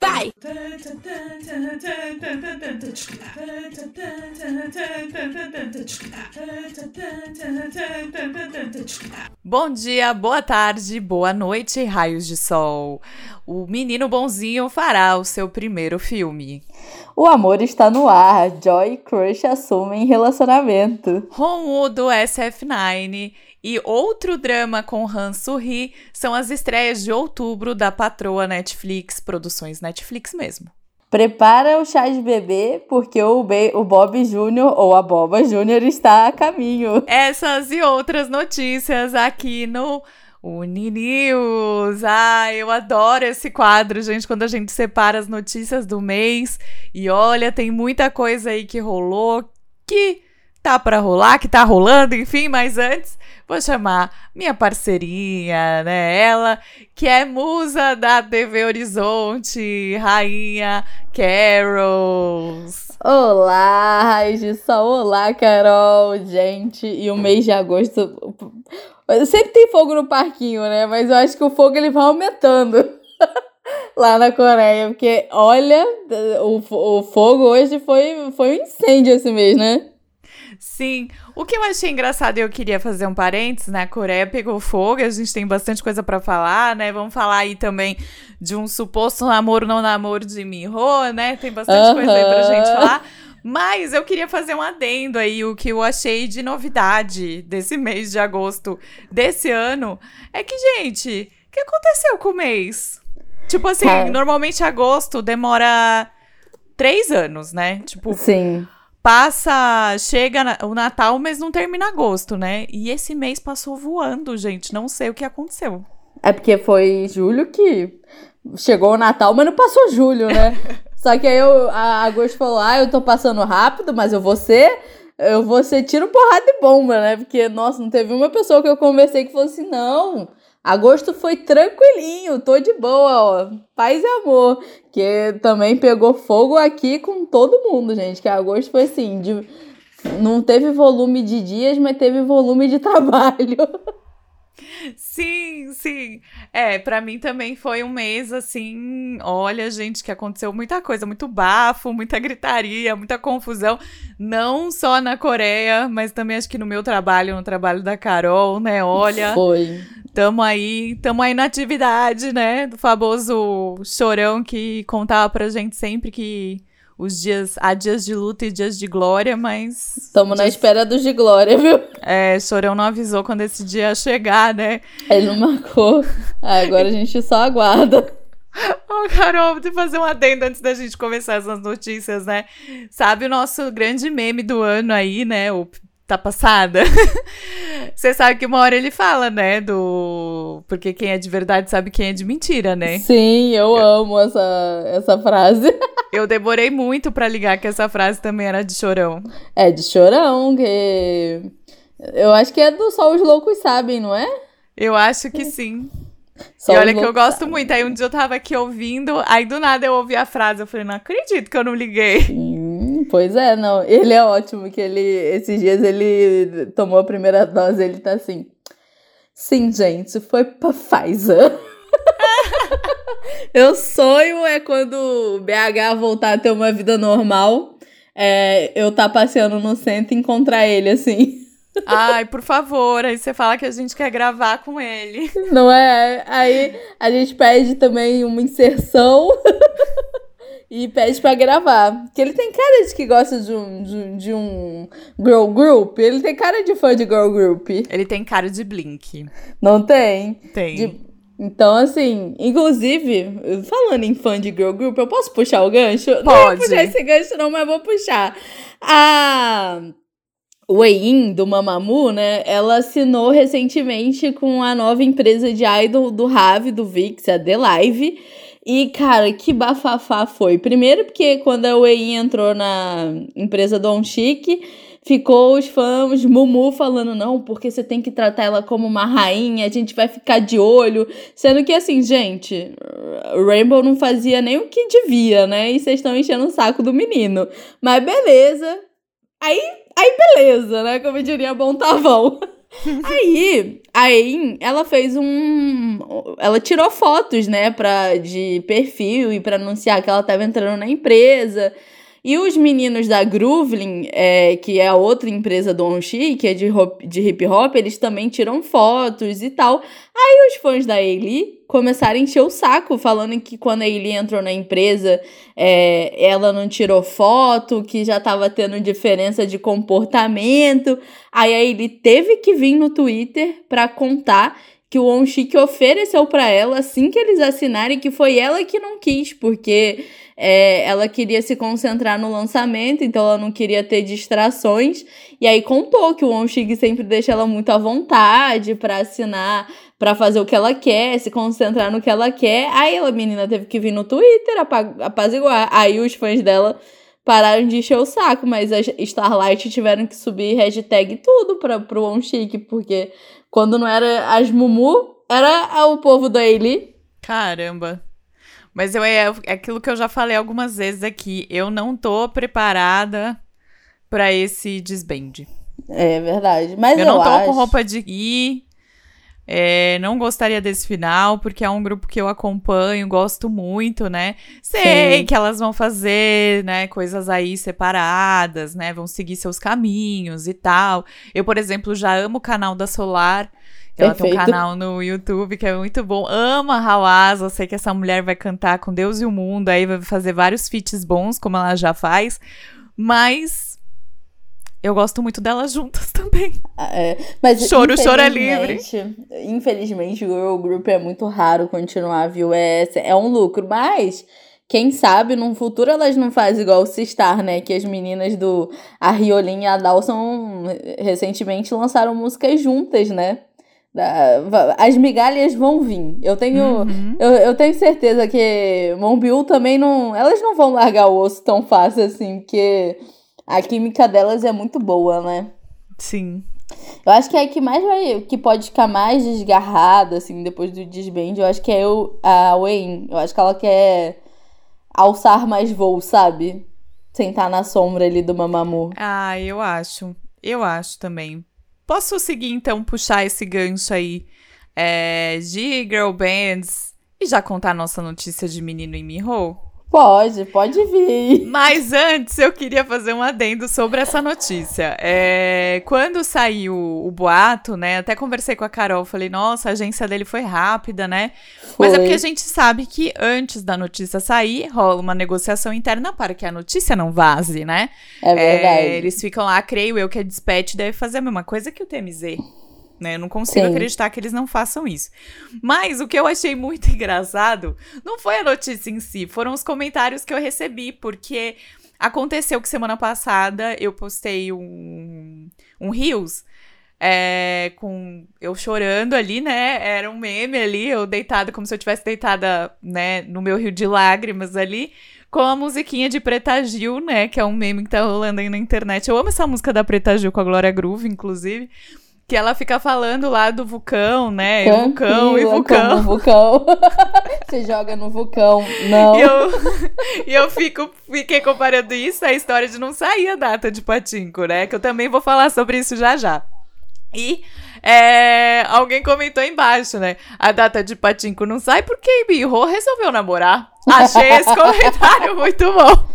Vai! Bom dia, boa tarde, boa noite, raios de sol. O menino bonzinho fará o seu primeiro filme. O amor está no ar. Joy e Crush assumem relacionamento. Ron do SF9 e outro drama com Han Soo-hee são as estreias de outubro da patroa Netflix, produções Netflix mesmo. Prepara o chá de bebê, porque o, Be o Bob Júnior ou a Boba Júnior está a caminho. Essas e outras notícias aqui no Uninews. Ah, eu adoro esse quadro, gente, quando a gente separa as notícias do mês. E olha, tem muita coisa aí que rolou, que tá para rolar, que tá rolando, enfim, mas antes vou chamar minha parceirinha, né? Ela que é musa da TV Horizonte, rainha Carols. Olá, Raiz de Sol, olá, Carol, gente. E o mês de agosto. Sempre tem fogo no parquinho, né? Mas eu acho que o fogo ele vai aumentando. Lá na Coreia, porque olha, o, o fogo hoje foi, foi um incêndio esse mês, né? Sim. O que eu achei engraçado e eu queria fazer um parênteses, né? A Coreia pegou fogo, a gente tem bastante coisa para falar, né? Vamos falar aí também de um suposto namoro não namoro de Minho, né? Tem bastante coisa aí pra gente falar. Mas eu queria fazer um adendo aí, o que eu achei de novidade desse mês de agosto desse ano é que, gente, o que aconteceu com o mês? Tipo assim, é. normalmente agosto demora três anos, né? Tipo, Sim passa, chega o Natal, mas não termina agosto, né? E esse mês passou voando, gente. Não sei o que aconteceu. É porque foi julho que chegou o Natal, mas não passou julho, né? Só que aí eu, a agosto falou: ah, eu tô passando rápido, mas eu vou ser. Eu vou ser tiro, porrada e bomba, né? Porque, nossa, não teve uma pessoa que eu conversei que falou assim: não, Agosto foi tranquilinho, tô de boa, ó. Paz e amor. Que também pegou fogo aqui com todo mundo, gente. Que agosto foi assim, de... não teve volume de dias, mas teve volume de trabalho. Sim, sim. É, para mim também foi um mês assim. Olha, gente, que aconteceu muita coisa, muito bafo, muita gritaria, muita confusão. Não só na Coreia, mas também acho que no meu trabalho, no trabalho da Carol, né? Olha. Foi. Tamo aí, tamo aí na atividade, né? Do famoso chorão que contava pra gente sempre que os dias. Há dias de luta e dias de glória, mas. Estamos na espera dos de glória, viu? É, Chorão não avisou quando esse dia ia chegar, né? Ele não marcou. Ah, agora a gente só aguarda. Ô, oh, Carol, vou fazer um adendo antes da gente começar essas notícias, né? Sabe o nosso grande meme do ano aí, né? O tá passada. Você sabe que uma hora ele fala, né? Do. Porque quem é de verdade sabe quem é de mentira, né? Sim, eu, amo essa, essa frase. eu demorei muito para ligar que essa frase também era de chorão. É, de chorão, que. Eu acho que é do Só os Loucos Sabem, não é? Eu acho que sim. Só e olha que eu gosto sabem. muito. Aí um dia eu tava aqui ouvindo, aí do nada eu ouvi a frase. Eu falei, não acredito que eu não liguei. Sim. Pois é, não. Ele é ótimo, que ele, esses dias ele tomou a primeira dose, ele tá assim. Sim, gente, foi pra Pfizer. eu sonho é quando o BH voltar a ter uma vida normal, é, eu tá passeando no centro e encontrar ele, assim. Ai, por favor, aí você fala que a gente quer gravar com ele. Não é? Aí a gente pede também uma inserção e pede para gravar. Que ele tem cara de que gosta de um, de, de, um girl group. Ele tem cara de fã de girl group. Ele tem cara de Blink. Não tem? Tem. De... Então, assim, inclusive, falando em fã de girl group, eu posso puxar o gancho? Pode. Não vou puxar esse gancho não, mas vou puxar. A Wei do Mamamoo, né, ela assinou recentemente com a nova empresa de idol do Rave, do VIX, a The Live, e, cara, que bafafá foi. Primeiro porque quando a Wei entrou na empresa Don Chic, ficou os fãs Mumu falando, não, porque você tem que tratar ela como uma rainha, a gente vai ficar de olho. Sendo que, assim, gente, Rainbow não fazia nem o que devia, né? E vocês estão enchendo o saco do menino. Mas beleza. Aí, aí beleza, né? Como diria, bom tavão. Aí, a ela fez um. Ela tirou fotos, né, pra, de perfil e pra anunciar que ela tava entrando na empresa. E os meninos da Groovlin, é, que é a outra empresa do Onshi, que é de, de hip hop, eles também tiram fotos e tal. Aí os fãs da Ailey começaram a encher o saco, falando que quando a Ailey entrou na empresa, é, ela não tirou foto, que já tava tendo diferença de comportamento. Aí a Ailey teve que vir no Twitter pra contar que o Onshik ofereceu para ela assim que eles assinarem que foi ela que não quis, porque é, ela queria se concentrar no lançamento, então ela não queria ter distrações. E aí contou que o Onshig sempre deixa ela muito à vontade para assinar, para fazer o que ela quer, se concentrar no que ela quer. Aí a menina teve que vir no Twitter apaziguar. Aí os fãs dela pararam de encher o saco, mas as Starlight tiveram que subir hashtag tudo para pro Onshig, porque quando não era as Mumu, era o povo da Ailey. Caramba. Mas eu, é, é aquilo que eu já falei algumas vezes aqui. Eu não tô preparada para esse desbande. É verdade. Mas eu, eu não tô acho... com roupa de ir. É, não gostaria desse final, porque é um grupo que eu acompanho, gosto muito, né? Sei Sim. que elas vão fazer, né, coisas aí separadas, né? Vão seguir seus caminhos e tal. Eu, por exemplo, já amo o canal da Solar. Ela Perfeito. tem um canal no YouTube que é muito bom. Ama Hawass. Eu sei que essa mulher vai cantar com Deus e o mundo. Aí vai fazer vários feats bons, como ela já faz. Mas eu gosto muito delas juntas também. Ah, é, mas choro, choro é livre. Infelizmente, o Girl Group é muito raro continuar, viu? É, é um lucro, mas quem sabe num futuro elas não fazem igual o Sistar, né? Que as meninas do a Riolin e a Dawson recentemente lançaram músicas juntas, né? As migalhas vão vir. Eu tenho, uhum. eu, eu tenho certeza que Monbiu também não. Elas não vão largar o osso tão fácil assim, porque a química delas é muito boa, né? Sim. Eu acho que é a que mais vai. que pode ficar mais desgarrada, assim, depois do desband, eu acho que é eu, a Wayne. Eu acho que ela quer alçar mais voo, sabe? Sentar na sombra ali do Mamamoo. Ah, eu acho. Eu acho também. Posso seguir, então, puxar esse gancho aí é, de girl bands e já contar a nossa notícia de menino em Miho? Pode, pode vir. Mas antes eu queria fazer um adendo sobre essa notícia. É, quando saiu o boato, né? Até conversei com a Carol, falei, nossa, a agência dele foi rápida, né? Foi. Mas é porque a gente sabe que antes da notícia sair, rola uma negociação interna para que a notícia não vaze, né? É verdade. É, eles ficam lá, creio eu, que a Dispatch deve fazer a mesma coisa que o TMZ. Né? Eu não consigo Sim. acreditar que eles não façam isso. Mas o que eu achei muito engraçado não foi a notícia em si, foram os comentários que eu recebi, porque aconteceu que semana passada eu postei um, um Reels é, com eu chorando ali, né? Era um meme ali, eu deitada como se eu tivesse deitada, né, no meu rio de lágrimas ali, com a musiquinha de Preta Gil, né? Que é um meme que tá rolando aí na internet. Eu amo essa música da Preta Gil com a Glória Groove, inclusive. Que ela fica falando lá do vulcão, né? E vulcão e vulcão. vulcão. Você joga no vulcão. Não. E eu, e eu fico, fiquei comparando isso à história de não sair a data de Patinco, né? Que eu também vou falar sobre isso já já. E é, alguém comentou embaixo, né? A data de Patinco não sai porque Birro resolveu namorar. Achei esse comentário muito bom.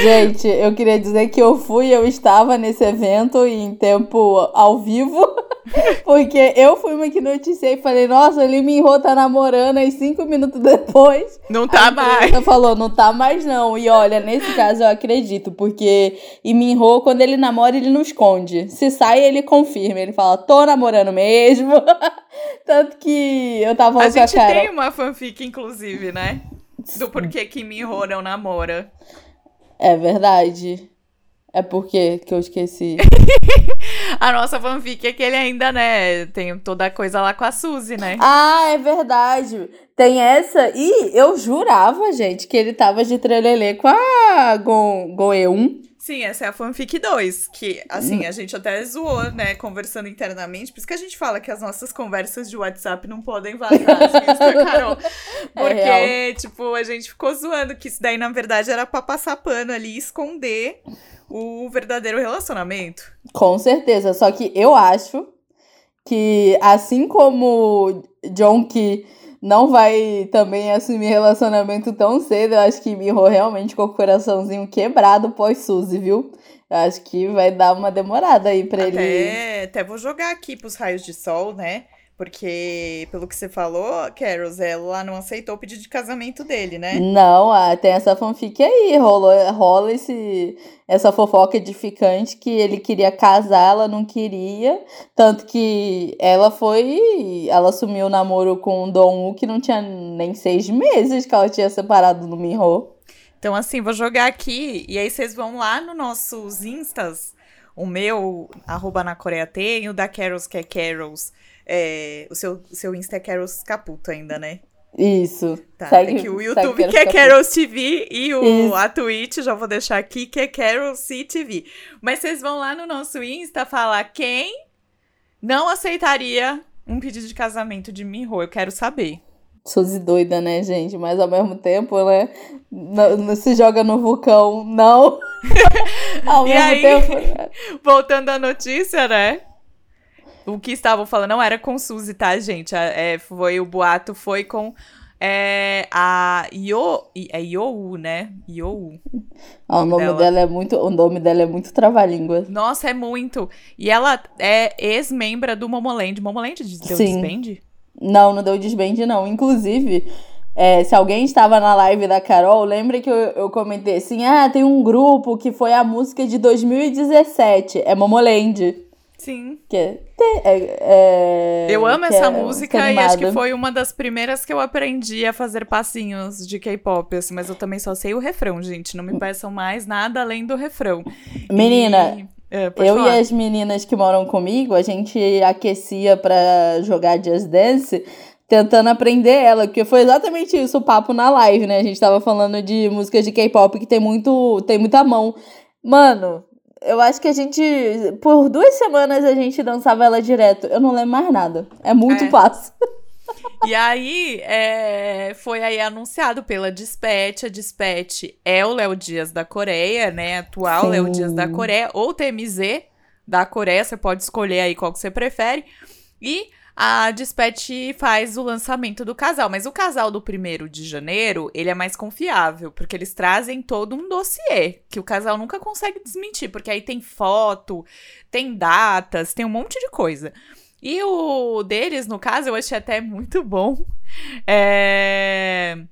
Gente, eu queria dizer que eu fui, eu estava nesse evento em tempo ao vivo, porque eu fui uma que noticiei e falei, nossa, ele me enrou, tá namorando, aí cinco minutos depois. Não tá mais. Ela falou, não tá mais não. E olha, nesse caso eu acredito, porque e me enrou, quando ele namora, ele não esconde. Se sai, ele confirma. Ele fala, tô namorando mesmo. Tanto que eu tava falando a com a cara. Gente tem uma fanfic, inclusive, né? Do porquê que Minho não namora. É verdade. É porque que eu esqueci. a nossa fanfic é que ele ainda, né, tem toda a coisa lá com a Suzy, né? Ah, é verdade. Tem essa. E eu jurava, gente, que ele tava de trelelê com a Gon, Goeun. Sim, essa é a fanfic 2, que, assim, a gente até zoou, né, conversando internamente, por isso que a gente fala que as nossas conversas de WhatsApp não podem vazar, assim, Carol. É Porque, é tipo, a gente ficou zoando que isso daí, na verdade, era pra passar pano ali e esconder o verdadeiro relacionamento. Com certeza, só que eu acho que assim como John que não vai também assumir relacionamento tão cedo, eu acho que Miho realmente com o coraçãozinho quebrado pós-Suzy, viu? Eu acho que vai dar uma demorada aí pra Até, ele. até vou jogar aqui pros raios de sol, né? Porque, pelo que você falou, Carols, ela não aceitou o pedido de casamento dele, né? Não, ah, tem essa fanfic aí, rolou, rola esse, essa fofoca edificante que ele queria casar, ela não queria, tanto que ela foi, ela assumiu o namoro com o Dong que não tinha nem seis meses que ela tinha separado do Minho. Então, assim, vou jogar aqui, e aí vocês vão lá nos nossos instas, o meu, arroba na Coreia tem, o da Carols, que é Carols, é, o seu, seu Insta é Carols Caputo ainda, né? Isso. Tá, Segue- é que o YouTube que é. Carols TV e o, Isso. a Twitch, já vou deixar aqui, que é Carols TV. Mas vocês vão lá no nosso Insta falar quem não aceitaria um pedido de casamento de Miho, eu quero saber. Suzy doida, né, gente? Mas ao mesmo tempo, né? Não, não se joga no vulcão, não. ao E mesmo aí? tempo. Voltando à notícia, né? O que estavam falando não era com Suzy, tá, gente? A- É, foi o boato, foi com é, a Yo, é You, né? You. Ah, o nome dela. dela é muito. O nome dela é muito trava-língua. Nossa, é muito. E ela é ex-membra do Momoland. Momoland deu Sim. disband? Não, não deu desband, não. Inclusive, é, se alguém estava na live da Carol, lembra que eu, eu comentei assim: ah, tem um grupo que foi a música de 2017. É Momoland. Sim. Que é, é- é- Eu amo essa é música e acho que foi uma das primeiras que eu aprendi a fazer passinhos de K-pop, assim, mas eu também só sei o refrão, gente. Não me peçam mais nada além do refrão. Menina, E- é, Eu falar. e as meninas que moram comigo, a gente aquecia pra jogar Just Dance, tentando aprender ela, porque foi exatamente isso o papo na live, né? A gente tava falando de músicas de K-pop que tem muito, tem muita mão. Mano, eu acho que a gente, por duas semanas a gente dançava ela direto. Eu não lembro mais nada. É muito É. passo. E aí, é, foi aí anunciado pela Dispatch. A Dispatch é o Léo Dias da Coreia, né? Atual Sim. Léo Dias da Coreia, ou TMZ da Coreia, você pode escolher aí qual que você prefere. E a Dispatch faz o lançamento do casal. Mas o casal do primeiro de janeiro, ele é mais confiável, porque eles trazem todo um dossiê, que o casal nunca consegue desmentir, porque aí tem foto, tem datas, tem um monte de coisa. E o deles, no caso, eu achei até muito bom. É...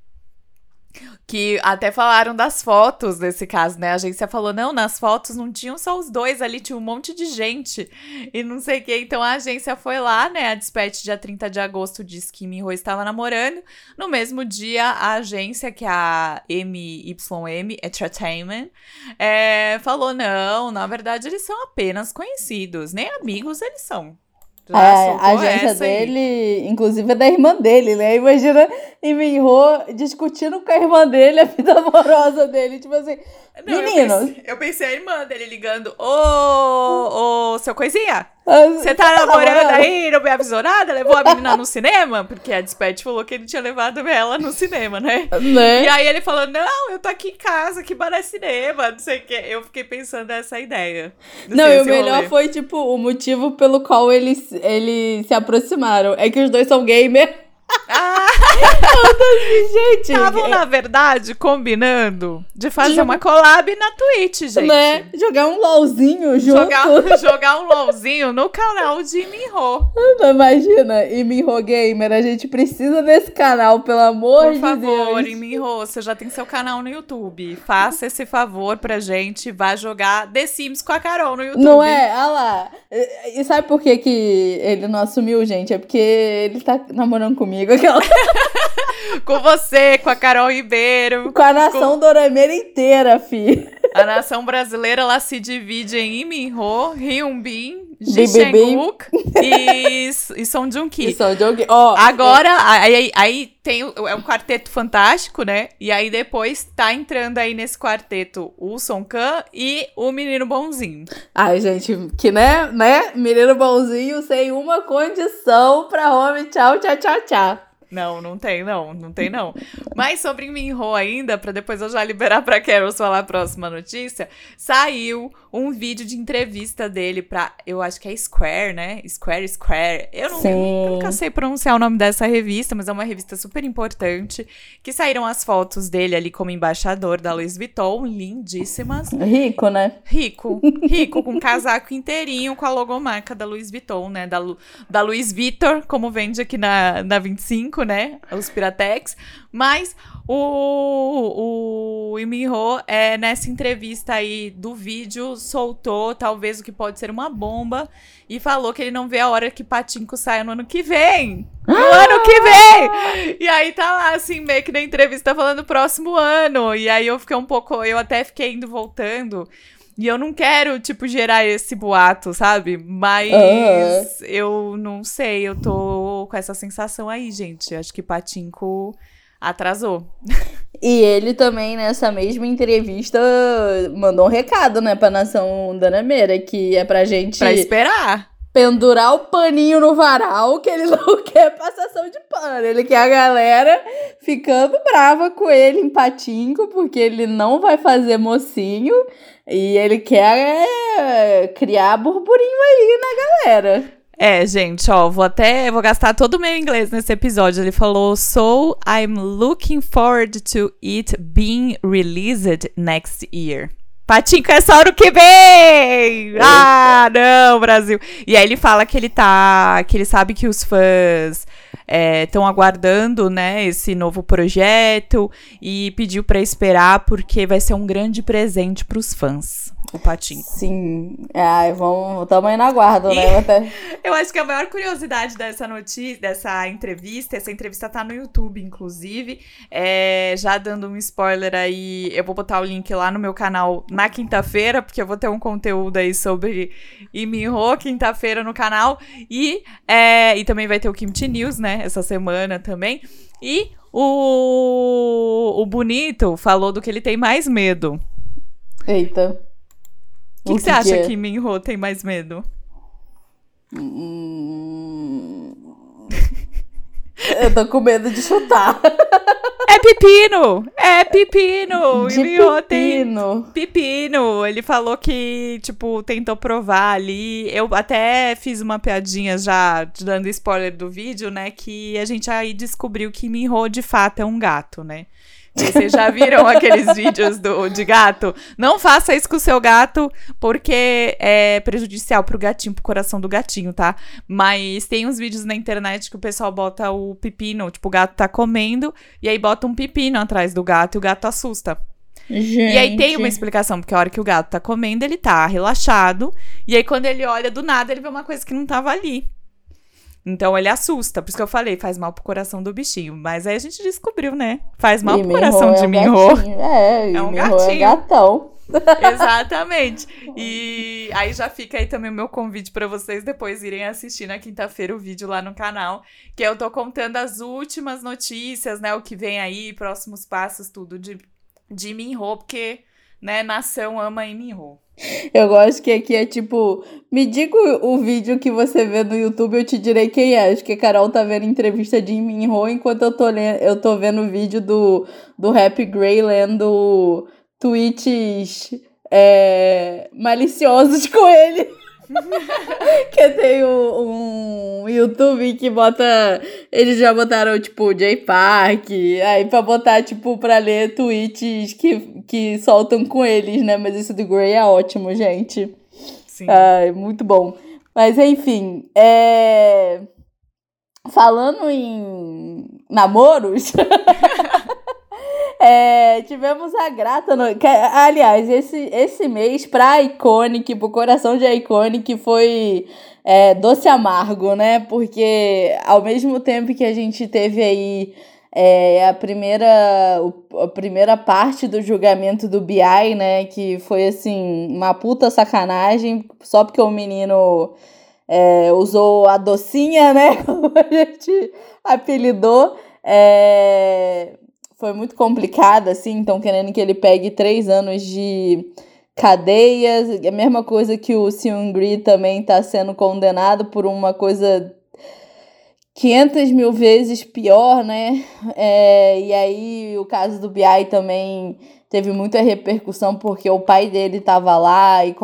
Que até falaram das fotos desse caso, né? A agência falou: não, nas fotos não tinham só os dois ali, tinha um monte de gente e não sei o que. Então a agência foi lá, né? A Dispatch, dia 30 de agosto, disse que Minho estava namorando. No mesmo dia, a agência, que é a MYM Entertainment, é, falou: não, na verdade eles são apenas conhecidos, nem amigos eles são. Já É, a agência essa aí. dele, inclusive, é da irmã dele, né? Imagina em Minho discutindo com a irmã dele a vida amorosa dele. Tipo assim, Não, eu Meninos. pensei- Eu pensei a irmã dele ligando: Ô, ô, seu coisinha, você tá namorando aí, não me avisou nada? Levou a menina no cinema? Porque a Dispatch falou que ele tinha levado ela no cinema, né? Né? E aí ele falou: Não, eu tô aqui em casa, que bar é cinema, não sei o quê. Eu fiquei pensando nessa ideia. Não, sei e o melhor rolê. foi, tipo, o motivo pelo qual eles, eles se aproximaram. É que os dois são gamer. Ah, Gente, estavam, na verdade, combinando de fazer uma collab na Twitch, gente. né? Jogar um LOLzinho junto. Jogar, jogar um LOLzinho no canal de Minho. Não, Imagina, e Minho Gamer, a gente precisa desse canal, pelo amor Por de favor, Deus. Minho, você já tem seu canal no YouTube. Faça esse favor pra gente. Vá jogar The Sims com a Carol no YouTube. Não é? Olha lá. E e sabe por que, que ele não assumiu, gente? É porque ele tá namorando comigo. Aquela... Com você, com a Carol Ribeiro. Com a nação dorameira inteira, fi. A nação brasileira, ela se divide em Iminho, Hyunbin, Ji. Chang-wook e, e Song Joong-ki. Isso, o jogo. Ó, Agora, aí, aí, aí tem é um quarteto fantástico, né? E aí depois tá entrando aí nesse quarteto o Song Kang e o menino bonzinho. Ai, gente, que né, né? Menino bonzinho sem uma condição pra home. Tchau, tchau, tchau, tchau. Não, não tem não, não tem não. Mas sobre Minho ainda, pra depois eu já liberar pra Carol falar a próxima notícia, saiu um vídeo de entrevista dele pra. Eu acho que é Square, né? Square Square. Eu, não, eu nunca sei pronunciar o nome dessa revista, mas é uma revista super importante. Que saíram as fotos dele ali como embaixador da Louis Vuitton, lindíssimas. Rico, né? Rico. Rico, com um casaco inteirinho com a logomarca da Louis Vuitton, né? Da, Lu, da Louis Vuitton, como vende aqui na, na 25, né? Os Piratex. Mas o, o Iminho, é, nessa entrevista aí do vídeo, soltou talvez o que pode ser uma bomba e falou que ele não vê a hora que Patinco saia no ano que vem. No ah! ano que vem! E aí tá lá, assim, meio que na entrevista falando próximo ano. E aí eu fiquei um pouco. Eu até fiquei indo voltando. E eu não quero, tipo, gerar esse boato, sabe? Mas eu não sei, eu tô com essa sensação aí, gente. Acho que Patinco atrasou. E ele também, nessa mesma entrevista, mandou um recado, né, pra nação danameira, que é pra gente. Pra esperar. Pendurar o paninho no varal, que ele não quer passação de pano. Ele quer a galera ficando brava com ele em patinco, porque ele não vai fazer mocinho. E ele quer é, criar burburinho aí na galera. É, gente, ó, vou até vou gastar todo o meu inglês nesse episódio. Ele falou: "So I'm looking forward to it being released next year." Patinco é só no que vem! Ah, não, Brasil! E aí ele fala que ele tá. que ele sabe que os fãs estão é, aguardando, né, esse novo projeto e pediu para esperar porque vai ser um grande presente para os fãs o patinho. Sim. Ai, vamos, estamos aí na guarda, né? Até... Eu acho que a maior curiosidade dessa notícia, dessa entrevista, essa entrevista tá no YouTube, inclusive. É, já dando um spoiler aí, eu vou botar o link lá no meu canal na quinta-feira, porque eu vou ter um conteúdo aí sobre Iminho quinta-feira no canal. E, é, e também vai ter o Kimchi News, né? Essa semana também. E o, o Bonito falou do que ele tem mais medo. Eita. O que, que, você acha que, é? que Minho tem mais medo? Hum... Eu tô com medo de chutar. É pepino! É pepino! De Minho pepino. tem pepino. Ele falou que, tipo, tentou provar ali. Eu até fiz uma piadinha já, dando spoiler do vídeo, né? Que a gente aí descobriu que Minho de fato é um gato, né? Vocês já viram aqueles vídeos do, de gato? Não faça isso com o seu gato, porque é prejudicial pro gatinho, pro coração do gatinho, tá? Mas tem uns vídeos na internet que o pessoal bota o pepino, tipo, o gato tá comendo, e aí bota um pepino atrás do gato e o gato assusta. Gente. E aí tem uma explicação, porque a hora que o gato tá comendo, ele tá relaxado, e aí quando ele olha do nada, ele vê uma coisa que não tava ali. Então ele assusta, por isso que eu falei, faz mal pro coração do bichinho. Mas aí a gente descobriu, né? Faz mal e pro coração é de Minho. É, é um é gatinho. É gatão. Exatamente. E aí já fica aí também o meu convite para vocês depois irem assistir na quinta-feira o vídeo lá no canal, que eu tô contando as últimas notícias, né, o que vem aí, próximos passos, tudo de de Minho, porque né, nação ama Minho. Eu gosto que aqui é tipo, me diga o, vídeo que você vê no YouTube, eu te direi quem é. Acho que a Carol tá vendo entrevista de Minho enquanto eu tô, lendo, eu tô vendo o vídeo do, do Happy Gray lendo tweets é, maliciosos com ele. que tem um, um, YouTube que bota. Eles já botaram, tipo, J-Park. Aí pra botar, tipo, pra ler tweets que, que soltam com eles, né? Mas isso do Grey é ótimo, gente. Sim. Ai, muito bom. Mas enfim, é. Falando em namoros. É, tivemos a grata. No... Aliás, esse, esse mês, pra Iconic, pro coração de Iconic, foi é, doce amargo, né? Porque ao mesmo tempo que a gente teve aí é, a, primeira, a primeira parte do julgamento do BI, né? Que foi assim, uma puta sacanagem, só porque o menino. É, usou a docinha, né? Como a gente apelidou. É, foi muito complicada, assim, então querendo que ele pegue três anos de cadeia. É a mesma coisa que o Seungri também está sendo condenado por uma coisa 500 mil vezes pior, né? É, e aí o caso do BI também teve muita repercussão porque o pai dele tava lá e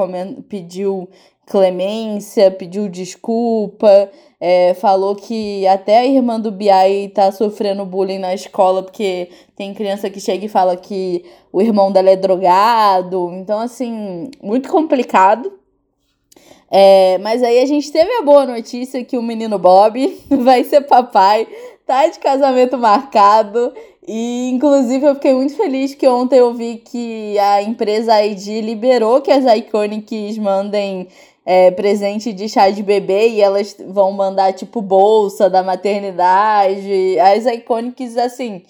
pediu clemência, pediu desculpa, é, falou que até a irmã do Biai tá sofrendo bullying na escola, porque tem criança que chega e fala que o irmão dela é drogado. Então, assim, muito complicado. É, mas aí a gente teve a boa notícia que o menino Bob vai ser papai, tá de casamento marcado. E inclusive eu fiquei muito feliz que ontem eu vi que a empresa ID liberou que as Iconics mandem é, presente de chá de bebê e elas vão mandar, tipo, bolsa da maternidade. As Iconics, assim,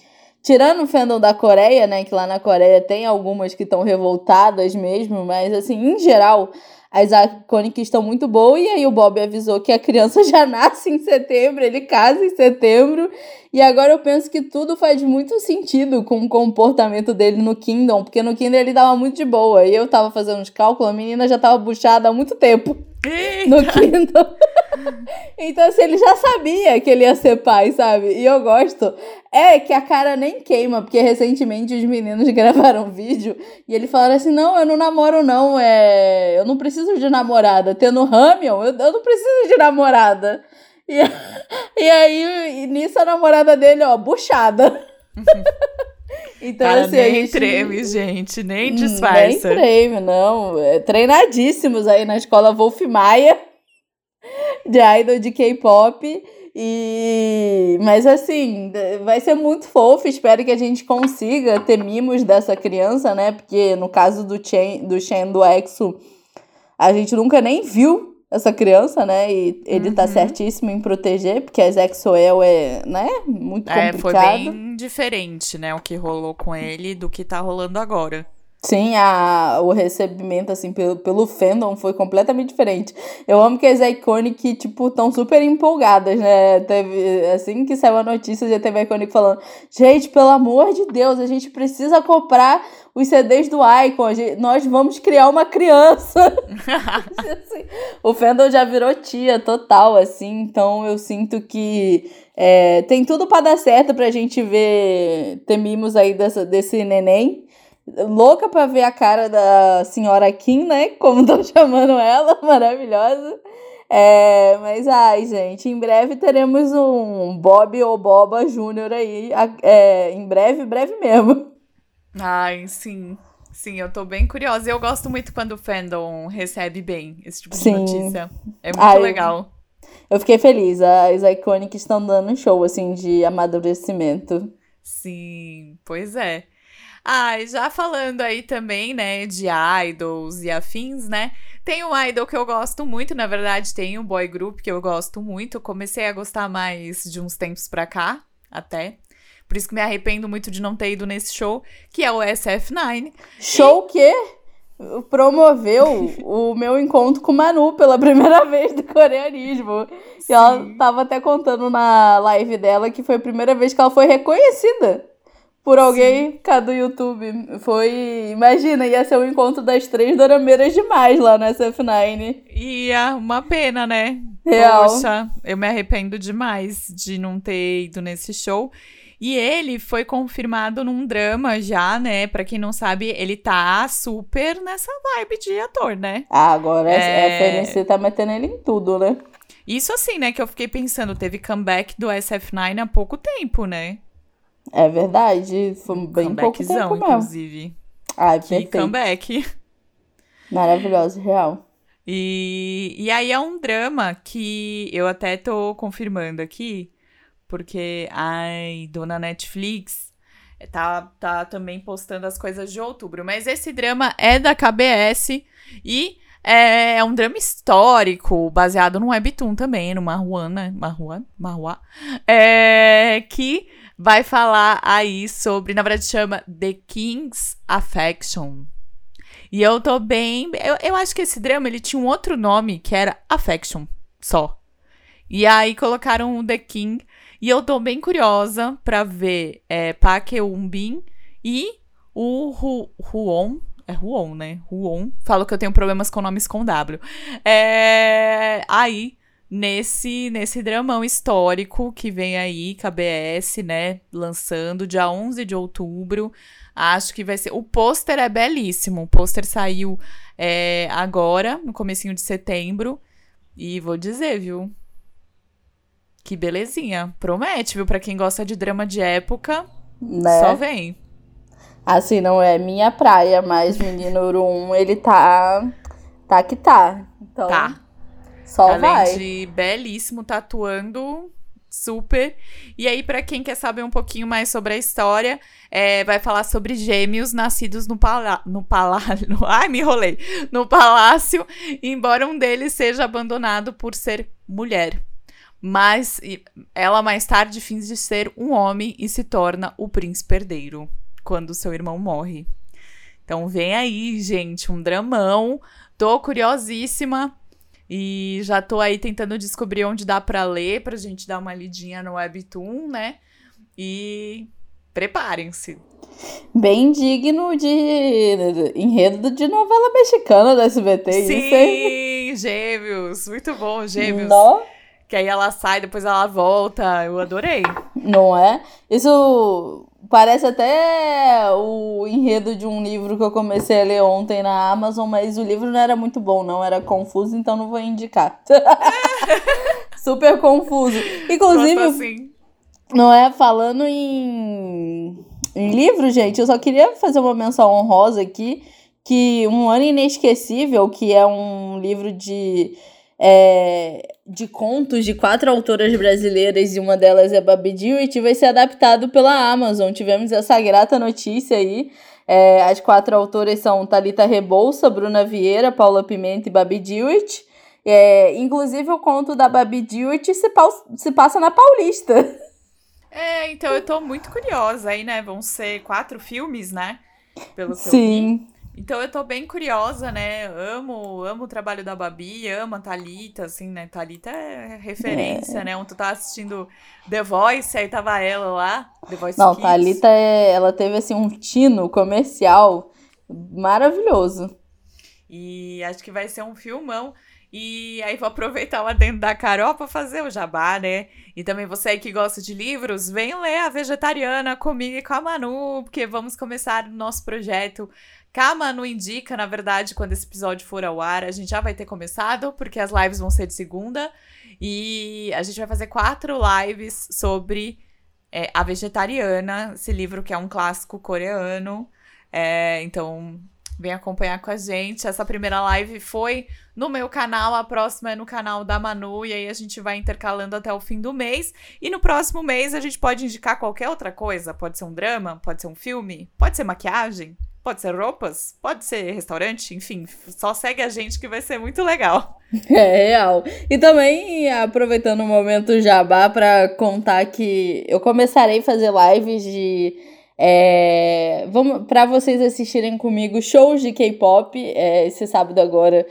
tirando o fandom da Coreia, né? Que lá na Coreia tem algumas que estão revoltadas mesmo, mas, assim, em geral, as Iconics estão muito boas. E aí o Bob avisou que a criança já nasce em setembro, ele casa em setembro. E agora eu penso que tudo faz muito sentido com o comportamento dele no Kingdom, porque no Kingdom ele tava muito de boa. E eu tava fazendo uns cálculos, a menina já tava buchada há muito tempo Eita. no Kingdom. então, assim, ele já sabia que ele ia ser pai, sabe? E eu gosto. É que a cara nem queima, porque recentemente os meninos gravaram um vídeo e ele falaram assim: não, eu não namoro, não. É... Eu não preciso de namorada. Tendo Hamion, eu, eu não preciso de namorada. E, e aí, e nisso a namorada dele, ó, buchada. Então, Cara, assim, nem gente, treme, gente, nem disfarça. Nem treme, não. É, treinadíssimos aí na escola Wolf Maia de idol de K-pop. E mas assim, vai ser muito fofo, espero que a gente consiga ter mimos dessa criança, né? Porque no caso do Chen, do Shen do Exo, a gente nunca nem viu essa criança, né? E ele tá uhum. tá certíssimo em proteger, porque a Exoel é, né, muito complicado. É, foi bem diferente, né, o que rolou com ele do que tá rolando agora. Sim, a, o recebimento, assim, pelo, pelo fandom foi completamente diferente. Eu amo que as Iconic, tipo, estão super empolgadas, né? Teve, assim que saiu a notícia, já teve a Iconic falando: gente, pelo amor de Deus, a gente precisa comprar os CDs do Icon, gente, nós vamos criar uma criança. assim, o fandom já virou tia total, assim, então eu sinto que. É, tem tudo para dar certo pra gente ver, ter mimos aí dessa, desse neném louca pra ver a cara da senhora Kim, né? Como estão chamando ela, maravilhosa. É, mas ai, gente, em breve teremos um Bob ou Boba Júnior aí. É, em breve, breve mesmo. Ai, sim. Sim, eu tô bem curiosa. E eu gosto muito quando o fandom recebe bem esse tipo de sim. notícia. É muito ai, legal. Eu fiquei feliz. As Iconic estão dando um show, assim, de amadurecimento. Sim, pois é. Ah, já falando aí também, né, de idols e afins, né? Tem um idol que eu gosto muito, na verdade, tem um boy group que eu gosto muito. comecei a gostar mais de uns tempos pra cá, até. Por isso que me arrependo muito de não ter ido nesse show, que é o SF9. Show e... que promoveu o meu encontro com Manu pela primeira vez do coreanismo. Sim. E ela tava até contando na live dela que foi a primeira vez que ela foi reconhecida por alguém Sim. cá do YouTube. Foi. Imagina, ia ser o um encontro das três dorameiras demais lá no SF9. Ia, uma pena, né? Real. Poxa, eu me arrependo demais de não ter ido nesse show. E ele foi confirmado num drama já, né? Pra quem não sabe, ele tá super nessa vibe de ator, né? Ah, agora é... a FNC tá metendo ele em tudo, né? Isso assim, né? Que eu fiquei pensando, teve comeback do SF9 há pouco tempo, né? É verdade. Foi bem pouco tempo mesmo. inclusive. Ai, que perfeito. comeback. Maravilhoso, real. E, e aí é um drama que eu até tô confirmando aqui, porque, ai, dona Netflix tá, tá também postando as coisas de outubro. Mas esse drama é da KBS e é, é um drama histórico, baseado num webtoon também, no Marruana, Marruan, Marruá, é, que vai falar aí sobre, na verdade chama The King's Affection. E eu tô bem, eu, eu acho que esse drama ele tinha um outro nome que era Affection, só. E aí colocaram o The King e eu tô bem curiosa pra ver é, Park Eun-bin e o Hu, Huon, é Huon, né? Huon. Falo que eu tenho problemas com nomes com W. É, aí nesse nesse dramão histórico que vem aí, KBS, né, lançando dia 11 de outubro. Acho que vai ser. O pôster é belíssimo. O pôster saiu é, agora, no comecinho de setembro. E vou dizer, viu? Que belezinha. Promete, viu? Pra quem gosta de drama de época, né? só vem. Assim, não é minha praia, mas Menino Urum, ele tá. Tá que tá. Então, tá. Só Além vai. de belíssimo, tatuando super. E aí, para quem quer saber um pouquinho mais sobre a história, é, vai falar sobre gêmeos nascidos no, pala no palácio. Ai, me enrolei. No palácio, embora um deles seja abandonado por ser mulher. Mas ela mais tarde finge ser um homem e se torna o príncipe herdeiro quando seu irmão morre. Então vem aí, gente, um dramão. Tô curiosíssima e já tô aí tentando descobrir onde dá para ler, pra gente dar uma lidinha no Webtoon, né? E preparem-se. Bem digno de enredo de novela mexicana da SBT. Sim, gêmeos. Muito bom, gêmeos. Não? Que aí ela sai, depois ela volta. Eu adorei. Não é? Isso Parece até o enredo de um livro que eu comecei a ler ontem na Amazon, mas o livro não era muito bom, não. Era confuso, então não vou indicar. Super confuso. Inclusive, assim. não é? Falando em, em livro, gente, eu só queria fazer uma menção honrosa aqui. Que Um Ano Inesquecível, que é um livro de é, de contos de quatro autoras brasileiras e uma delas é Babi Dewitt, vai ser adaptado pela Amazon. Tivemos essa grata notícia aí. É, as quatro autoras são Talita Rebouça, Bruna Vieira, Paula Pimenta e Babi Dewitt. É, inclusive o conto da Babi Dewitt se, se passa na Paulista. É, então eu tô muito curiosa aí, né? Vão ser quatro filmes, né? Pelo que Sim. Então eu tô bem curiosa, né? Amo, amo o trabalho da Babi, amo a Thalita, assim, né? Thalita é referência, é. né? Ontem tu tava assistindo The Voice, aí tava ela lá, The Voice Não, Kids. Thalita, é, ela teve, assim, um tino comercial maravilhoso. E acho que vai ser um filmão. E aí vou aproveitar o adendo da Carol para fazer o jabá, né? E também você aí que gosta de livros, vem ler a Vegetariana comigo e com a Manu, porque vamos começar o nosso projeto Kama não indica, na verdade, quando esse episódio for ao ar, a gente já vai ter começado, porque as lives vão ser de segunda. E a gente vai fazer quatro lives sobre é, A Vegetariana, esse livro que é um clássico coreano. É, então, vem acompanhar com a gente. Essa primeira live foi no meu canal, a próxima é no canal da Manu, e aí a gente vai intercalando até o fim do mês. E no próximo mês a gente pode indicar qualquer outra coisa. Pode ser um drama, pode ser um filme, pode ser maquiagem. Pode ser roupas, pode ser restaurante, enfim, só segue a gente que vai ser muito legal. É real. E também aproveitando o momento jabá para contar que eu começarei a fazer lives de é, vamos para vocês assistirem comigo shows de K-pop é, esse sábado agora.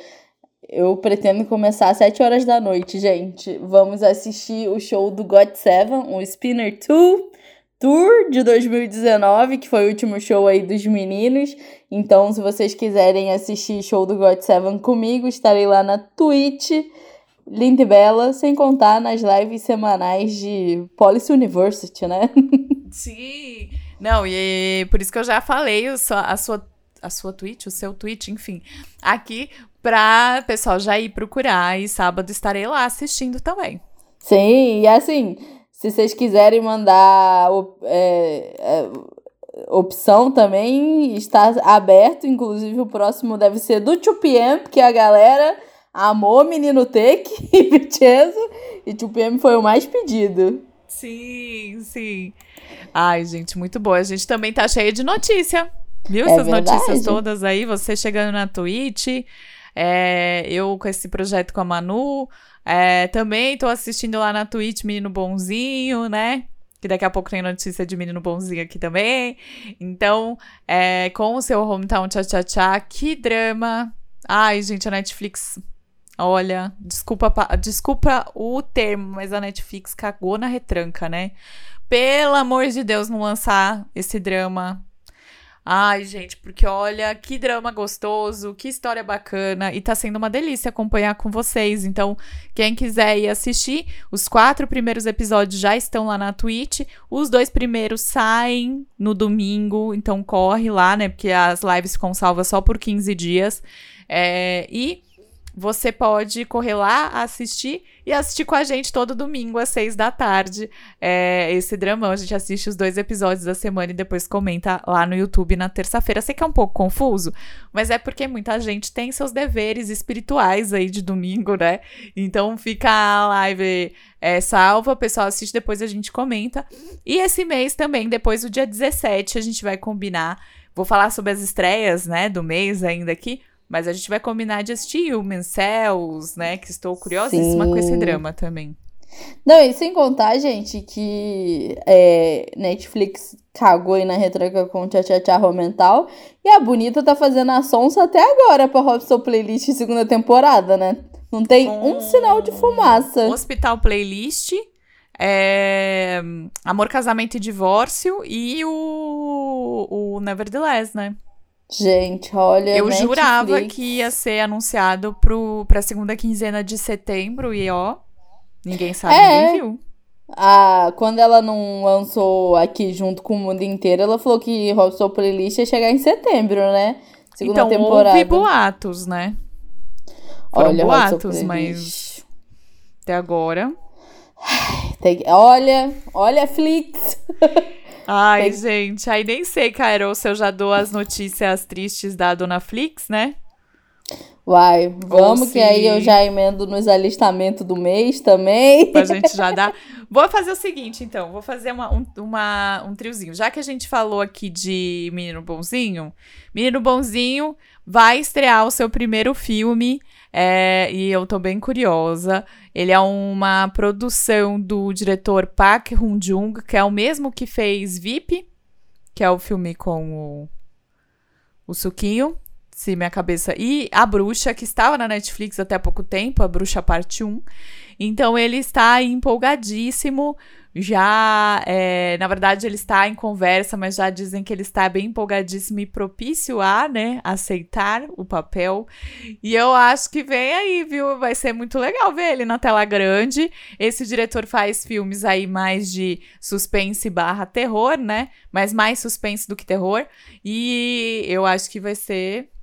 Eu pretendo começar às 7 horas da noite, gente. Vamos assistir o show do God Seven, o Spinner 2 Tour de 2019, que foi o último show aí dos meninos. Então, se vocês quiserem assistir show do God Seven comigo, estarei lá na Twitch, linda e bela, sem contar nas lives semanais de Policy University, né? Sim. Não, e por isso que eu já falei a sua, a sua, a sua Twitch, o seu Twitch, enfim, aqui pra pessoal já ir procurar e sábado estarei lá assistindo também. Sim, e assim, se vocês quiserem mandar é, é, opção também, está aberto. Inclusive, o próximo deve ser do 2PM, porque a galera amou Menino Take e Vincenzo. E 2PM foi o mais pedido. Sim, sim. Ai, gente, muito boa. A gente também tá cheia de notícia. Viu é essas verdade. notícias todas aí? Você chegando na Twitch, é, eu com esse projeto com a Manu, é, também tô assistindo lá na Twitch Menino Bonzinho, né? Que daqui a pouco tem notícia de Menino Bonzinho aqui também. Então, é, com o seu Hometown Tchá Tchá Tchá, que drama. Ai, gente, a Netflix. Olha, desculpa, desculpa o termo, mas a Netflix cagou na retranca, né? Pelo amor de Deus, não lançar esse drama Ai, gente, porque olha, que drama gostoso, que história bacana e tá sendo uma delícia acompanhar com vocês. Então, quem quiser ir assistir, os quatro primeiros episódios já estão lá na Twitch. Os dois primeiros saem no domingo, então corre lá, né? Porque as lives ficam salvas só por 15 dias. É, e você pode correr lá, assistir e assistir com a gente todo domingo às seis da tarde. É, esse dramão, a gente assiste os dois episódios da semana e depois comenta lá no YouTube na terça-feira. Sei que é um pouco confuso, mas é porque muita gente tem seus deveres espirituais aí de domingo, né? Então fica a live é, salva, o pessoal assiste, depois a gente comenta. E esse mês também, depois do dia 17, a gente vai combinar. Vou falar sobre as estreias, né, do mês ainda aqui. Mas a gente vai combinar de assistir Human Cells, né? Que estou curiosíssima Sim. com esse drama também. Não, e sem contar, gente, que é, Netflix cagou aí na retranca com Tchá Tchá Tchá Mental. E a Bonita tá fazendo a sonsa até agora pra Robson Playlist segunda temporada, né? Não tem um sinal de fumaça. Hospital Playlist, é, Amor, Casamento e Divórcio e o, o Nevertheless, né? Gente, olha. Eu Netflix. jurava que ia ser anunciado pro, pra segunda quinzena de setembro e ó, ninguém sabe, é. ninguém viu. Ah, quando ela não lançou aqui junto com o mundo inteiro, ela falou que Robson Playlist ia chegar em setembro, né? Segunda então, temporada. Houve boatos, né? Foram olha, boatos, mas até agora. Tem... Olha, olha Flix. Ai, Tem... gente, aí nem sei, Carol, se eu já dou as notícias tristes da Dona Flix, né? Vai, vamos que aí eu já emendo nos alistamentos do mês também. Pra gente já dar. Vou fazer o seguinte, então. Vou fazer uma, um, uma, um triozinho. Já que a gente falou aqui de Menino Bonzinho, Menino Bonzinho vai estrear o seu primeiro filme é, e eu tô bem curiosa. Ele é uma produção do diretor Park Hoon-jung, que é o mesmo que fez VIP, que é o filme com o, o Suquinho, se minha cabeça... E A Bruxa, que estava na Netflix até há pouco tempo, A Bruxa Parte 1. Então ele está empolgadíssimo já, é, na verdade, ele está em conversa, mas já dizem que ele está bem empolgadíssimo e propício a, né, aceitar o papel. E eu acho que vem aí, viu? Vai ser muito legal ver ele na tela grande. Esse diretor faz filmes aí mais de suspense barra terror, né? Mas mais suspense do que terror. E eu acho que vai ser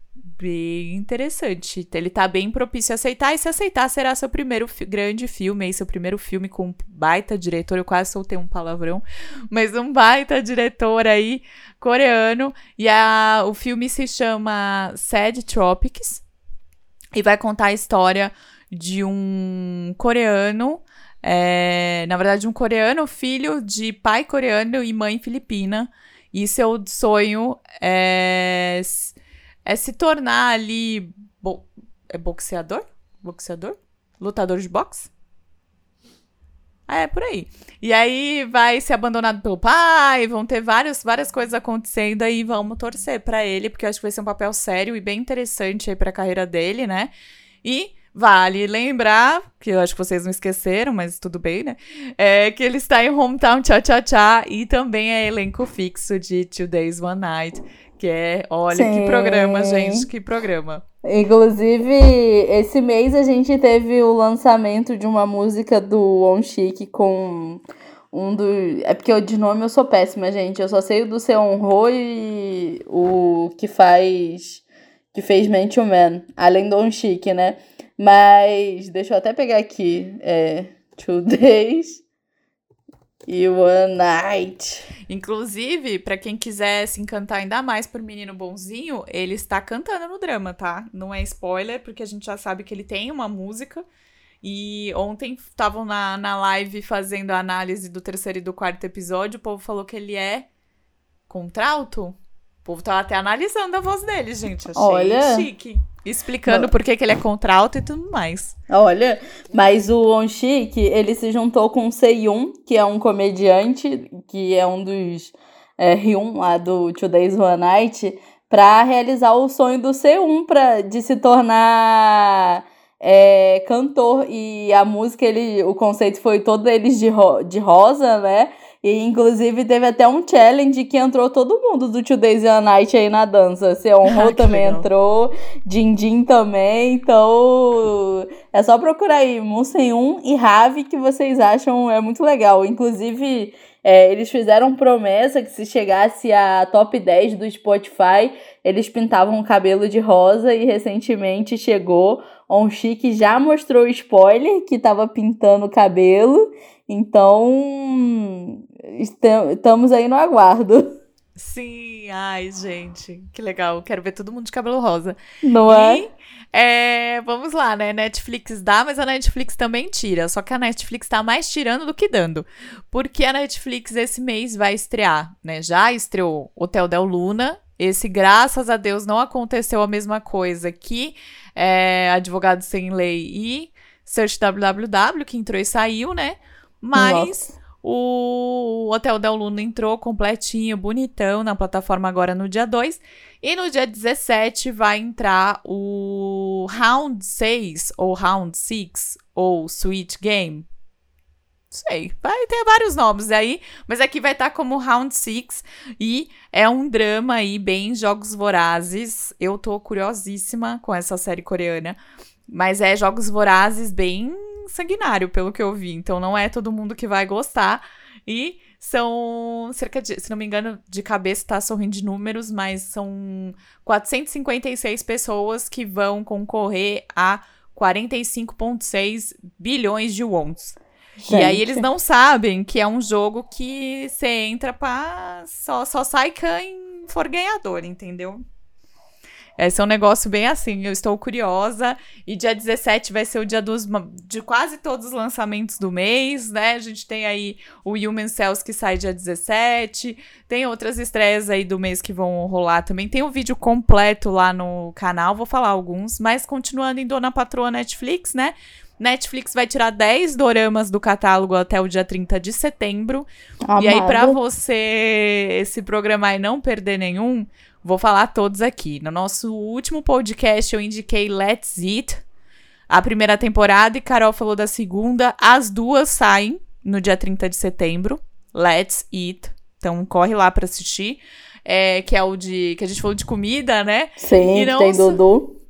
bem interessante. Ele tá bem propício a aceitar, e se aceitar, será seu primeiro fi grande filme, aí, seu primeiro filme com um baita diretor. Eu quase soltei um palavrão, mas um baita diretor aí, coreano. E a, o filme se chama Sad Tropics e vai contar a história de um coreano. É, na verdade, um coreano, filho de pai coreano e mãe filipina. E seu sonho é é se tornar ali. Bo é boxeador? Boxeador? Lutador de boxe? É, por aí. E aí vai ser abandonado pelo pai, vão ter vários, várias coisas acontecendo aí, vamos torcer para ele, porque eu acho que vai ser um papel sério e bem interessante aí pra carreira dele, né? E vale lembrar, que eu acho que vocês não esqueceram, mas tudo bem, né? É que ele está em Hometown Cha Cha Cha e também é elenco fixo de Two Days One Night, que é, olha, Sim. que programa, gente, que programa. Inclusive, esse mês a gente teve o lançamento de uma música do On Chic com um do. É porque de nome eu sou péssima, gente. Eu só sei o do Seon Ho e o que faz. que fez Man to Man, além do On Chic, né? Mas deixa eu até pegar aqui. É. Two Days e One Night. Inclusive, para quem quiser se encantar ainda mais por Menino Bonzinho, ele está cantando no drama, tá? Não é spoiler, porque a gente já sabe que ele tem uma música. E ontem estavam na, na live fazendo a análise do terceiro e do quarto episódio. O povo falou que ele é contralto. O povo tava até analisando a voz dele, gente. Achei Olha. chique. Explicando por que, que ele é contralto e tudo mais. Olha, mas o Onshik, ele se juntou com o Seyun, que é um comediante, que é um dos é, Hyun lá do Today's One Night, para realizar o sonho do Seyun pra, de se tornar é, cantor. E a música, ele, o conceito foi todo eles de, ro de rosa, né? E inclusive teve até um challenge que entrou todo mundo do Two Days and a Night aí na dança. Seonho ah, também legal. entrou, Jinjin também. Então é só procurar aí Musen 1 e Ravi que vocês acham é muito legal. Inclusive é, eles fizeram promessa que se chegasse a top 10 do Spotify, eles pintavam o cabelo de rosa e recentemente chegou. On Chic já mostrou spoiler que estava pintando o cabelo. Então, estamos aí no aguardo. Sim, ai, gente, que legal. Quero ver todo mundo de cabelo rosa. Não é? E, é? Vamos lá, né? Netflix dá, mas a Netflix também tira. Só que a Netflix tá mais tirando do que dando. Porque a Netflix esse mês vai estrear, né? Já estreou Hotel Del Luna. Esse, graças a Deus, não aconteceu a mesma coisa que é, Advogado Sem Lei e Search WWW, que entrou e saiu, né? Mas Nossa. O Hotel Del Luna entrou completinho, bonitão na plataforma agora no dia 2. E no dia 17 vai entrar o Round 6, ou Round 6, ou Sweet Game. Sei, vai ter vários nomes aí, mas aqui vai estar tá como Round 6 e é um drama aí bem jogos vorazes. Eu tô curiosíssima com essa série coreana, mas é jogos vorazes bem sanguinário, pelo que eu vi. Então não é todo mundo que vai gostar. E são cerca de, se não me engano, de cabeça tá sorrindo de números, mas são 456 pessoas que vão concorrer a 45,6 bilhões de wons. Gente. E aí eles não sabem que é um jogo que você entra pra. Só, só sai quem for ganhador, entendeu? Esse é um negócio bem assim, eu estou curiosa. E dia 17 vai ser o dia dos, de quase todos os lançamentos do mês, né? A gente tem aí o Human Cells que sai dia 17. Tem outras estreias aí do mês que vão rolar também. Tem o um vídeo completo lá no canal, vou falar alguns. Mas continuando em Dona Patroa Netflix, né? Netflix vai tirar 10 doramas do catálogo até o dia 30 de setembro. Amado. E aí, para você se programar e não perder nenhum, Vou falar todos aqui. No nosso último podcast, eu indiquei Let's Eat, a primeira temporada, e Carol falou da segunda. As duas saem no dia 30 de setembro. Let's Eat. Então, corre lá para assistir. É, que é o de. que a gente falou de comida, né? Sim, não, tem Dudu.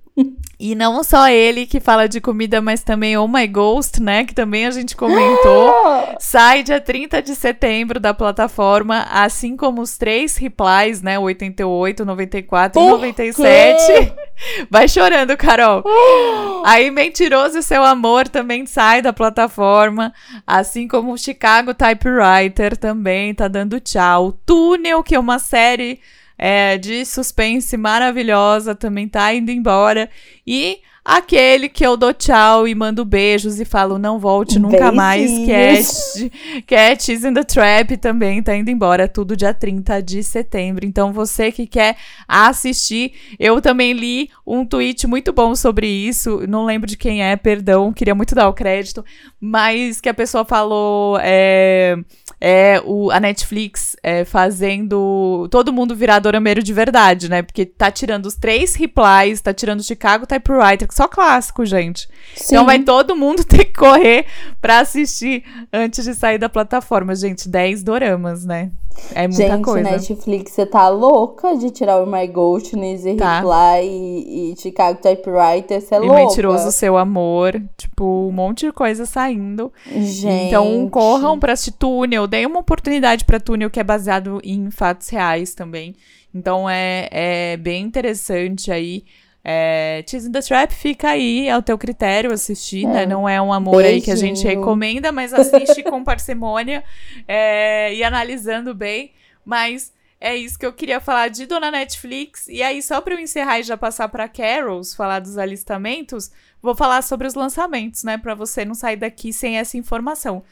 E não só ele que fala de comida, mas também Oh My Ghost, né? Que também a gente comentou. Sai dia 30 de setembro da plataforma, assim como os três replies, né? 88, 94 Por e 97. Quê? Vai chorando, Carol. Aí Mentiroso e Seu Amor também sai da plataforma, assim como o Chicago Typewriter também tá dando tchau. Túnel, que é uma série é, de suspense maravilhosa, também tá indo embora. E aquele que eu dou tchau e mando beijos e falo não volte nunca mais, que é, que é Cheese in the Trap também tá indo embora, tudo dia 30 de setembro. Então você que quer assistir, eu também li um tweet muito bom sobre isso, não lembro de quem é, perdão, queria muito dar o crédito, mas que a pessoa falou é, é o, a Netflix é, fazendo todo mundo virar dorameiro de verdade, né? Porque tá tirando os três replies, tá tirando o Chicago Typewriter, só clássico, gente. Sim. Então vai todo mundo ter que correr pra assistir antes de sair da plataforma. Gente, 10 doramas, né? É muita gente, coisa. Netflix, você tá louca de tirar o My Ghostness e tá. Reply e, e Chicago Typewriter, você é e louca. E Mentiroso Seu Amor, tipo, um monte de coisa saindo. Gente. Então corram pra assistir Túnel, deem uma oportunidade pra Túnel, que é baseado em fatos reais também. Então é, é bem interessante aí. É, Cheese in the Trap fica aí ao teu critério assistir, né? é. né? Não é um amor Beijinho. aí que a gente recomenda, mas assiste com parcimônia é, e analisando bem. Mas é isso que eu queria falar de Dona Netflix. E aí, só para eu encerrar e já passar para Carols, falar dos alistamentos, vou falar sobre os lançamentos, né? Para você não sair daqui sem essa informação.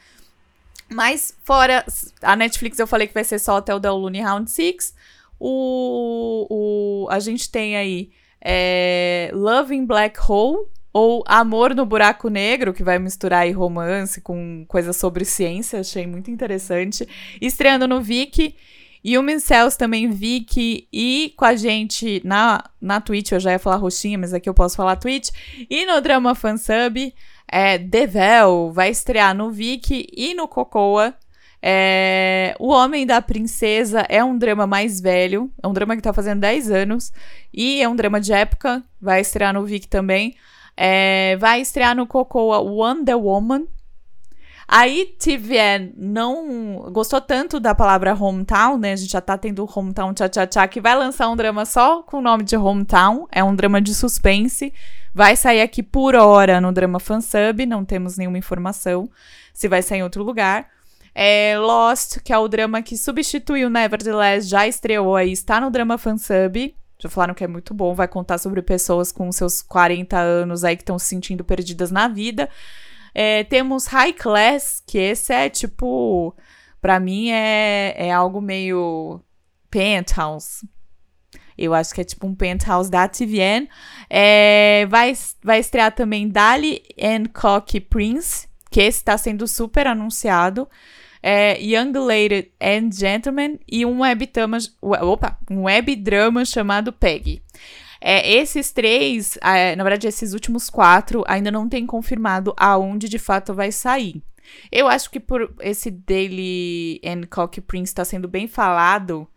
Mas, fora a Netflix, eu falei que vai ser só até o Del Lune Round 6. O, o, a gente tem aí é, Love in Black Hole ou Amor no Buraco Negro, que vai misturar aí romance com coisas sobre ciência, achei muito interessante. Estreando no Viki. Human Cells também Viki e com a gente na, na Twitch, eu já ia falar roxinha, mas aqui eu posso falar Twitch. E no Drama Fansub, é, Devel vai estrear no Viki e no Cocoa. É, o Homem da Princesa é um drama mais velho, é um drama que tá fazendo 10 anos, e é um drama de época, vai estrear no Vic também. É, vai estrear no Cocoa Wonder Woman. Aí TVN não gostou tanto da palavra hometown, né? A gente já tá tendo hometown tchá tchá tchá, que vai lançar um drama só com o nome de hometown. É um drama de suspense. Vai sair aqui por hora no drama fansub, não temos nenhuma informação se vai sair em outro lugar. É, Lost, que é o drama que substituiu Nevertheless, já estreou aí, está no drama fansub. Já falaram que é muito bom, vai contar sobre pessoas com seus 40 anos aí que estão se sentindo perdidas na vida. É, temos High Class, que esse é tipo. Pra mim é, é algo meio. Penthouse. Eu acho que é tipo um penthouse da TVN. É, vai, vai estrear também Dali and Cocky Prince, que esse está sendo super anunciado é, Young Lady and Gentleman e um webdrama, opa, um chamado Peggy. É, esses três, é, na verdade, esses últimos quatro, ainda não tem confirmado aonde de fato vai sair. Eu acho que por esse Daily and Cock Prince está sendo bem falado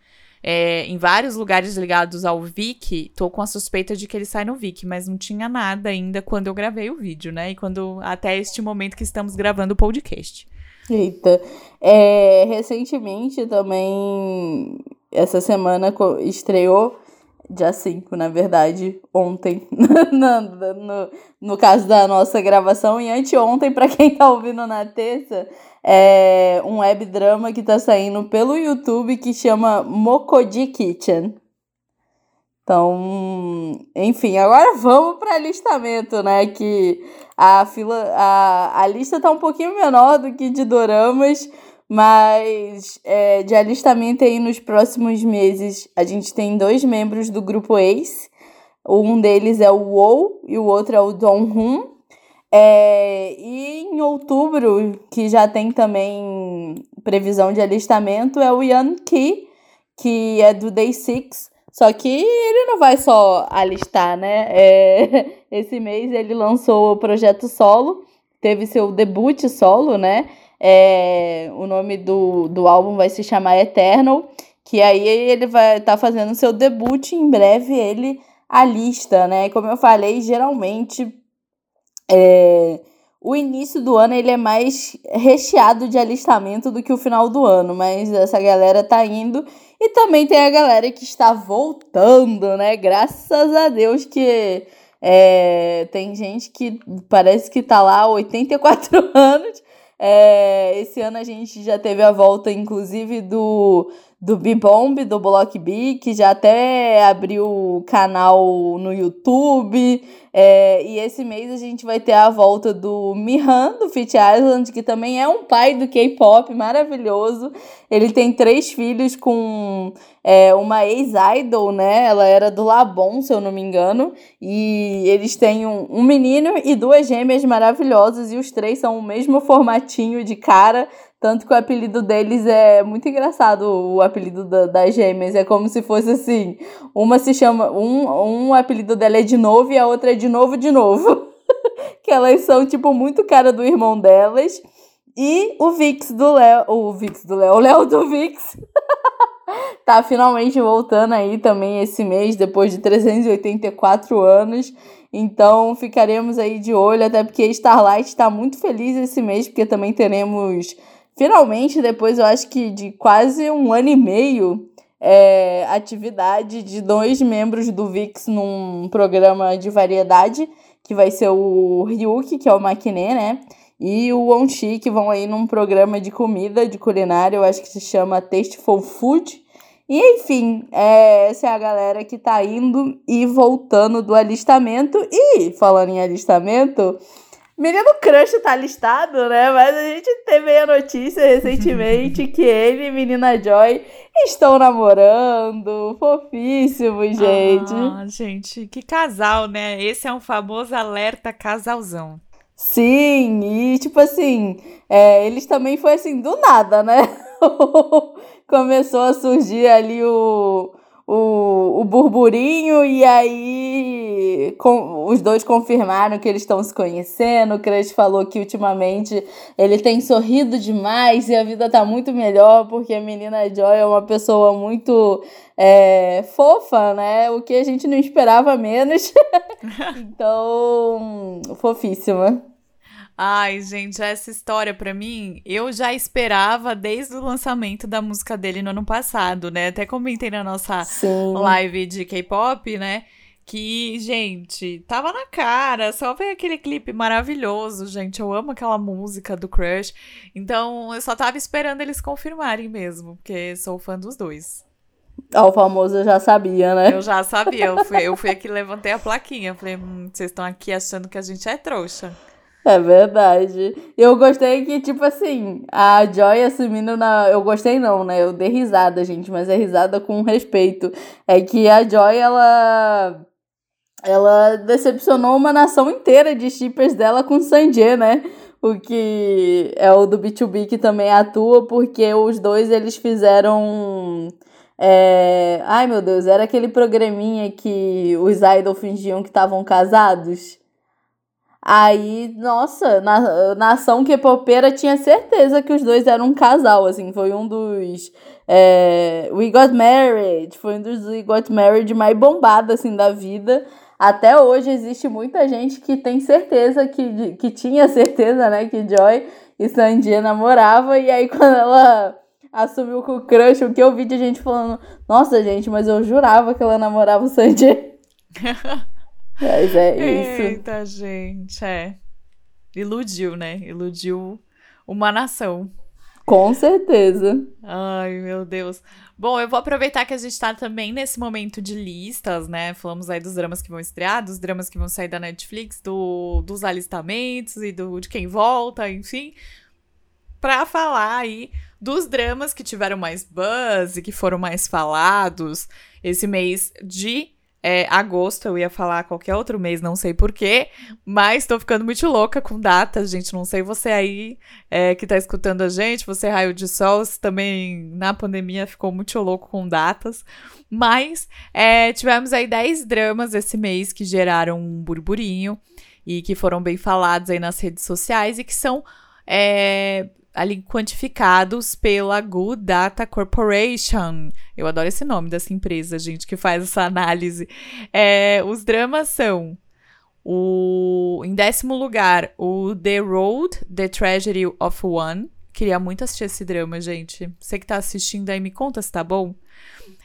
é, em vários lugares ligados ao Viki, tô com a suspeita de que ele sai no Viki, mas não tinha nada ainda quando eu gravei o vídeo, né? E quando até este momento que estamos gravando o podcast. Eita. É, recentemente também, essa semana estreou, dia 5, na verdade, ontem, no, no, no caso da nossa gravação, e anteontem, para quem tá ouvindo na terça, é um web drama que tá saindo pelo YouTube que chama Mokodi Kitchen. Então, enfim, agora vamos para alistamento, né? Que a fila, a, a lista tá um pouquinho menor do que de doramas, mas é, de alistamento aí nos próximos meses a gente tem dois membros do grupo Ace. Um deles é o Wou e o outro é o Don Hun. É, e em outubro, que já tem também previsão de alistamento, é o Yan Ki, que é do Day 6. Só que ele não vai só alistar, né? É, esse mês ele lançou o projeto solo, teve seu debut solo, né? É, o nome do, do álbum vai se chamar Eternal, que aí ele vai estar tá fazendo seu debut em breve, ele alista, né? Como eu falei, geralmente é, o início do ano ele é mais recheado de alistamento do que o final do ano, mas essa galera tá indo e também tem a galera que está voltando, né? Graças a Deus que é, tem gente que parece que tá lá há 84 anos. É, esse ano a gente já teve a volta, inclusive, do do B-Bomb, do Block B, que já até abriu canal no YouTube. É, e esse mês a gente vai ter a volta do Mihan, do Fit Island, que também é um pai do K-pop maravilhoso. Ele tem três filhos com é, uma ex-idol, né? Ela era do Labon, se eu não me engano. E eles têm um, um menino e duas gêmeas maravilhosas. E os três são o mesmo formatinho de cara. Tanto que o apelido deles é muito engraçado, o apelido da, das gêmeas. É como se fosse assim: uma se chama. Um, um apelido dela é de novo e a outra é de novo de novo. que elas são, tipo, muito cara do irmão delas. E o Vix do Léo. O Vix do Léo, o Léo do Vix. tá finalmente voltando aí também esse mês, depois de 384 anos. Então ficaremos aí de olho, até porque Starlight está muito feliz esse mês, porque também teremos finalmente, depois eu acho que de quase um ano e meio, é, atividade de dois membros do VIX num programa de variedade, que vai ser o Ryuki, que é o Makine, né? E o Onshi, que vão aí num programa de comida, de culinária, eu acho que se chama Tasteful Food. E enfim, é, essa é a galera que tá indo e voltando do alistamento. E falando em alistamento, Menino Crush tá listado, né? Mas a gente teve a notícia recentemente que ele e menina Joy estão namorando. Fofíssimo, gente. Ah, gente, que casal, né? Esse é um famoso alerta casalzão. Sim, e tipo assim, é, eles também foi assim, do nada, né? Começou a surgir ali o, o, o burburinho e aí com, os dois confirmaram que eles estão se conhecendo. O Crush falou que ultimamente ele tem sorrido demais e a vida tá muito melhor porque a menina Joy é uma pessoa muito é, fofa, né? O que a gente não esperava menos. então, fofíssima. Ai, gente, essa história para mim, eu já esperava desde o lançamento da música dele no ano passado, né? Até comentei na nossa Sim. live de K-pop, né? Que, gente, tava na cara, só ver aquele clipe maravilhoso, gente. Eu amo aquela música do Crush. Então, eu só tava esperando eles confirmarem mesmo, porque sou fã dos dois. Ah, o famoso eu já sabia, né? Eu já sabia, eu fui, eu fui aqui levantei a plaquinha. Falei, hum, vocês estão aqui achando que a gente é trouxa. É verdade. Eu gostei que, tipo assim, a Joy assumindo na. Eu gostei não, né? Eu dei risada, gente, mas é risada com respeito. É que a Joy, ela. Ela decepcionou uma nação inteira de shippers dela com Sanjay, né? O que é o do B2B que também atua, porque os dois eles fizeram. É... Ai meu Deus, era aquele programinha que os idols fingiam que estavam casados. Aí, nossa, na, nação K-popera tinha certeza que os dois eram um casal, assim, foi um dos é, We Got Married, foi um dos We Got Married mais bombado, assim, da vida. Até hoje existe muita gente que tem certeza, que, que tinha certeza, né, que Joy e Sandia namoravam, e aí quando ela assumiu com o crush, o que eu vi de gente falando, nossa, gente, mas eu jurava que ela namorava o Sandia. Mas é isso. Eita, gente, é. Iludiu, né? Iludiu uma nação. Com certeza. Ai, meu Deus. Bom, eu vou aproveitar que a gente tá também nesse momento de listas, né? Falamos aí dos dramas que vão estrear, dos dramas que vão sair da Netflix, do, dos alistamentos e do, de quem volta, enfim. Pra falar aí dos dramas que tiveram mais buzz e que foram mais falados esse mês de é, agosto, eu ia falar qualquer outro mês, não sei porquê, mas tô ficando muito louca com datas, gente. Não sei você aí é, que tá escutando a gente, você raio de sol, também na pandemia ficou muito louco com datas. Mas é, tivemos aí 10 dramas esse mês que geraram um burburinho e que foram bem falados aí nas redes sociais e que são é, ali quantificados pela Good Data Corporation. Eu adoro esse nome dessa empresa, gente, que faz essa análise. É, os dramas são o em décimo lugar, o The Road, The Tragedy of One. Queria muito assistir esse drama, gente. Você que tá assistindo aí, me conta se tá bom.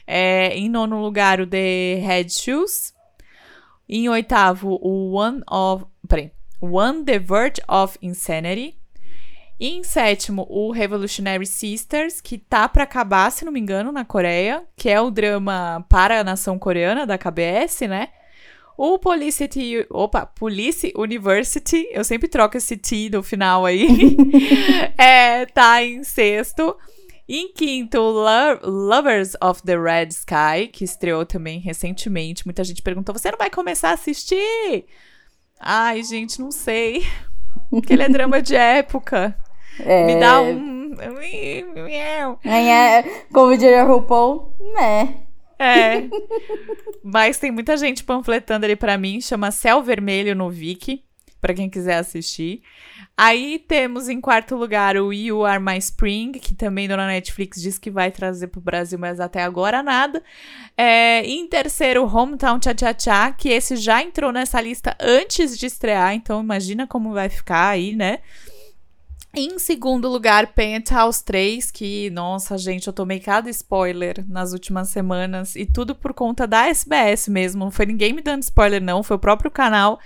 É, em nono lugar, o The Head Shoes. Em oitavo, o One of. Peraí. One The Verge of Insanity. E em sétimo, o Revolutionary Sisters, que tá para acabar, se não me engano, na Coreia, que é o drama para a nação coreana da KBS, né? O Police, opa, Police University, eu sempre troco esse T no final aí, é, tá em sexto. Em quinto, Lo Lovers of the Red Sky, que estreou também recentemente. Muita gente perguntou: você não vai começar a assistir? Ai, gente, não sei. Porque ele é drama de época. É... Me dá um. Como diria RuPaul, né? É. Mas tem muita gente panfletando ali para mim, chama Céu Vermelho no Viki, para quem quiser assistir. Aí temos em quarto lugar o You Are My Spring, que também Dona Netflix diz que vai trazer pro Brasil, mas até agora nada. É, em terceiro, Hometown Cha Cha Cha, que esse já entrou nessa lista antes de estrear, então imagina como vai ficar aí, né? Em segundo lugar, Penthouse 3, que, nossa, gente, eu tomei cada spoiler nas últimas semanas e tudo por conta da SBS mesmo. Não foi ninguém me dando spoiler, não, foi o próprio canal.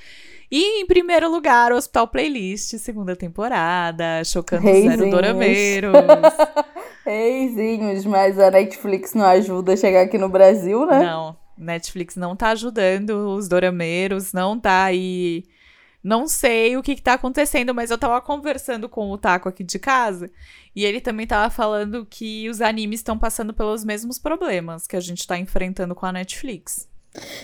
E em primeiro lugar, o Hospital Playlist, segunda temporada, chocando Reizinhos. zero dorameiros. Reizinhos, mas a Netflix não ajuda a chegar aqui no Brasil, né? Não, Netflix não tá ajudando os dorameiros, não tá aí não sei o que, que tá acontecendo, mas eu tava conversando com o Taco aqui de casa e ele também tava falando que os animes estão passando pelos mesmos problemas que a gente tá enfrentando com a Netflix.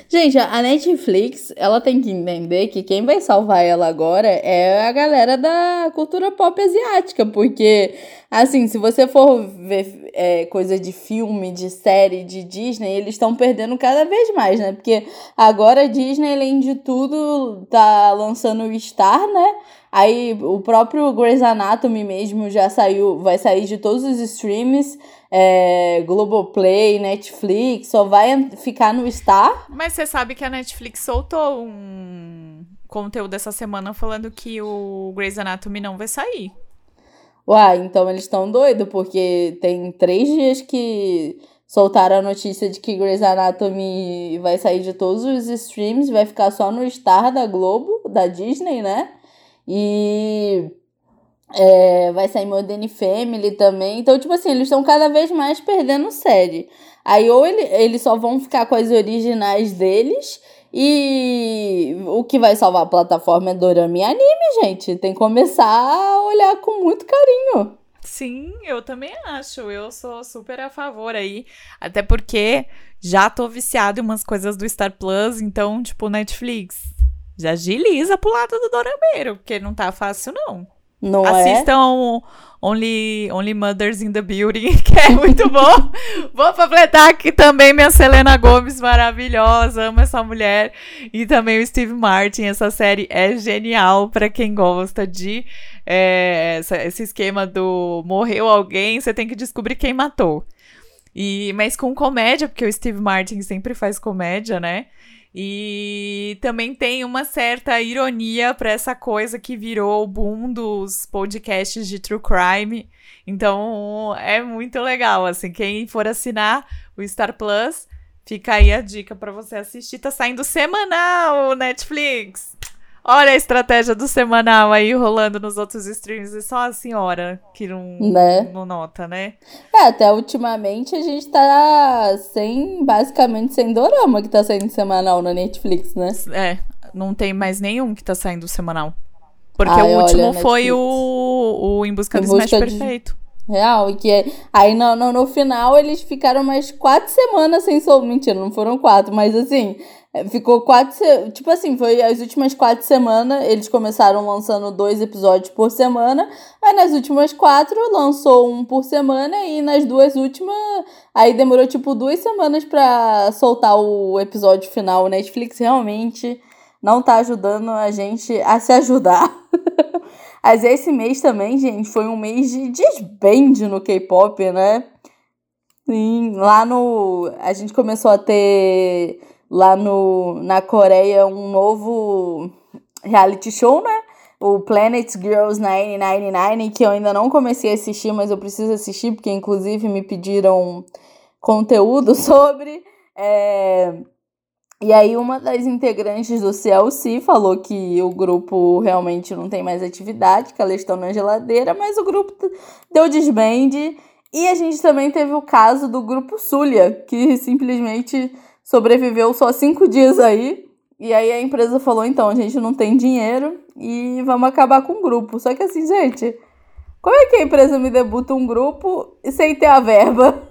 Gente, a Netflix, ela tem que entender que quem vai salvar ela agora é a galera da cultura pop asiática, porque, assim, se você for ver é, coisa de filme, de série, de Disney, eles estão perdendo cada vez mais, né? Porque agora a Disney, além de tudo, tá lançando o Star, né? Aí o próprio Grey's Anatomy mesmo já saiu, vai sair de todos os streams, é, Globoplay, Netflix, só vai ficar no Star. Mas você sabe que a Netflix soltou um conteúdo essa semana falando que o Grey's Anatomy não vai sair. Uai, então eles estão doidos, porque tem três dias que soltaram a notícia de que Grey's Anatomy vai sair de todos os streams, vai ficar só no Star da Globo, da Disney, né? E é, vai sair Modern Family também. Então, tipo assim, eles estão cada vez mais perdendo série. Aí, ou ele, eles só vão ficar com as originais deles. E o que vai salvar a plataforma é Dorama e anime, gente. Tem que começar a olhar com muito carinho. Sim, eu também acho. Eu sou super a favor aí. Até porque já tô viciado em umas coisas do Star Plus. Então, tipo, Netflix já agiliza pro lado do Dorameiro, porque não tá fácil, não. Não é? Assistam é? Only, Only Mothers in the Building, que é muito bom. Vou completar aqui também minha Selena Gomes, maravilhosa, amo essa mulher. E também o Steve Martin, essa série é genial para quem gosta de é, essa, esse esquema do morreu alguém, você tem que descobrir quem matou. E, mas com comédia, porque o Steve Martin sempre faz comédia, né? E também tem uma certa ironia para essa coisa que virou o boom dos podcasts de true crime. Então é muito legal, assim, quem for assinar o Star Plus, fica aí a dica para você assistir. Tá saindo semanal Netflix. Olha a estratégia do semanal aí rolando nos outros streams. E só a senhora que não, né? não nota, né? É, até ultimamente a gente tá sem, basicamente, sem dorama que tá saindo semanal na Netflix, né? É, não tem mais nenhum que tá saindo semanal. Porque Ai, o último olha, foi o, o Em Busca do Smash de... Perfeito. Real, e que aí no, no, no, final eles ficaram mais quatro semanas sem sol. Mentira, não foram quatro, mas assim, é, ficou quatro. Tipo assim, foi as últimas quatro semanas. Eles começaram lançando dois episódios por semana. Aí nas últimas quatro lançou um por semana. E nas duas últimas. Aí demorou tipo duas semanas pra soltar o episódio final. O Netflix realmente não tá ajudando a gente a se ajudar. Mas esse mês também, gente, foi um mês de desbande no K-pop, né? Sim, lá no. A gente começou a ter lá no, na Coreia um novo reality show, né? O Planet Girls 999, que eu ainda não comecei a assistir, mas eu preciso assistir, porque inclusive me pediram conteúdo sobre. É... E aí, uma das integrantes do CLC falou que o grupo realmente não tem mais atividade, que elas estão na geladeira, mas o grupo deu desbande. E a gente também teve o caso do grupo Zulia, que simplesmente sobreviveu só cinco dias aí. E aí a empresa falou: então, a gente não tem dinheiro e vamos acabar com o grupo. Só que assim, gente, como é que a empresa me debuta um grupo sem ter a verba?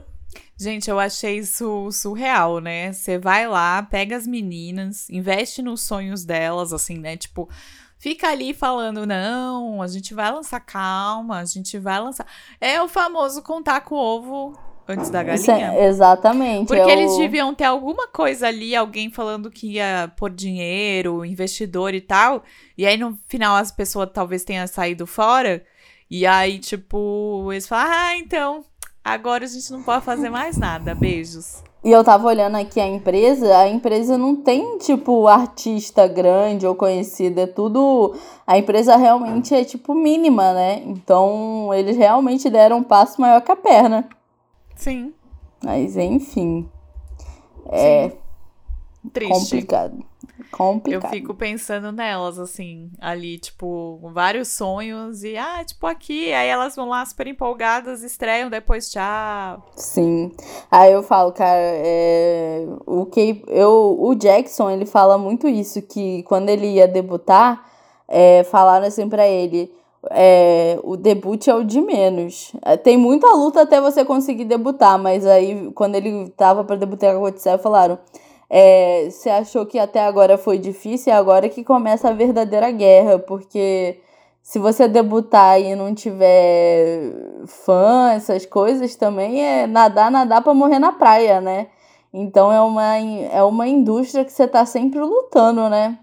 Gente, eu achei isso surreal, né? Você vai lá, pega as meninas, investe nos sonhos delas, assim, né? Tipo, fica ali falando: não, a gente vai lançar calma, a gente vai lançar. É o famoso contar com o ovo antes da galinha. É, exatamente. Porque é eles deviam ter alguma coisa ali, alguém falando que ia pôr dinheiro, investidor e tal. E aí no final as pessoas talvez tenham saído fora. E aí, tipo, eles falam: ah, então Agora a gente não pode fazer mais nada. Beijos. E eu tava olhando aqui a empresa, a empresa não tem, tipo, artista grande ou conhecido, é tudo. A empresa realmente é, tipo, mínima, né? Então, eles realmente deram um passo maior que a perna. Sim. Mas, enfim. É. Sim. Triste. Complicado. Complicado. Eu fico pensando nelas, assim, ali, tipo, vários sonhos e, ah, tipo, aqui. Aí elas vão lá super empolgadas, estreiam, depois tchau. Sim. Aí eu falo, cara, é, o que eu, o Jackson, ele fala muito isso, que quando ele ia debutar, é, falaram assim pra ele. É, o debut é o de menos. É, tem muita luta até você conseguir debutar, mas aí quando ele tava para debutar com o falaram: é, você achou que até agora foi difícil, é agora que começa a verdadeira guerra, porque se você debutar e não tiver fã, essas coisas também é nadar, nadar para morrer na praia, né? Então é uma, é uma indústria que você tá sempre lutando, né?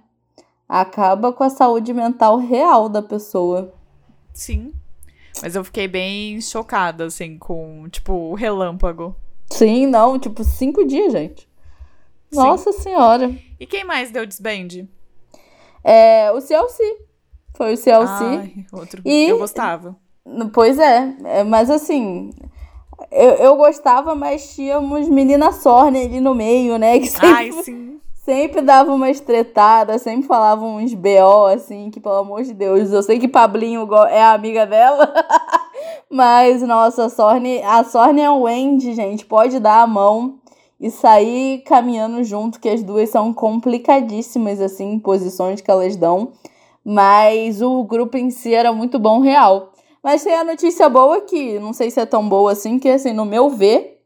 Acaba com a saúde mental real da pessoa. Sim. Mas eu fiquei bem chocada, assim, com, tipo, o relâmpago. Sim, não, tipo, cinco dias, gente. Sim. Nossa senhora. E quem mais deu desband? É, o CLC. Foi o CLC. Ai, outro. E, eu gostava. Pois é, é, mas assim, eu, eu gostava, mas tínhamos menina Sorne ali no meio, né? Que sempre, Ai, sim. Sempre dava uma estretada, sempre falava uns BO, assim, que pelo amor de Deus, eu sei que Pablinho é a amiga dela, mas nossa, a Sorne, a Sorne é um Wendy, gente, pode dar a mão e sair caminhando junto, que as duas são complicadíssimas, assim, posições que elas dão. Mas o grupo em si era muito bom, real. Mas tem a notícia boa que não sei se é tão boa assim, que assim, no meu ver,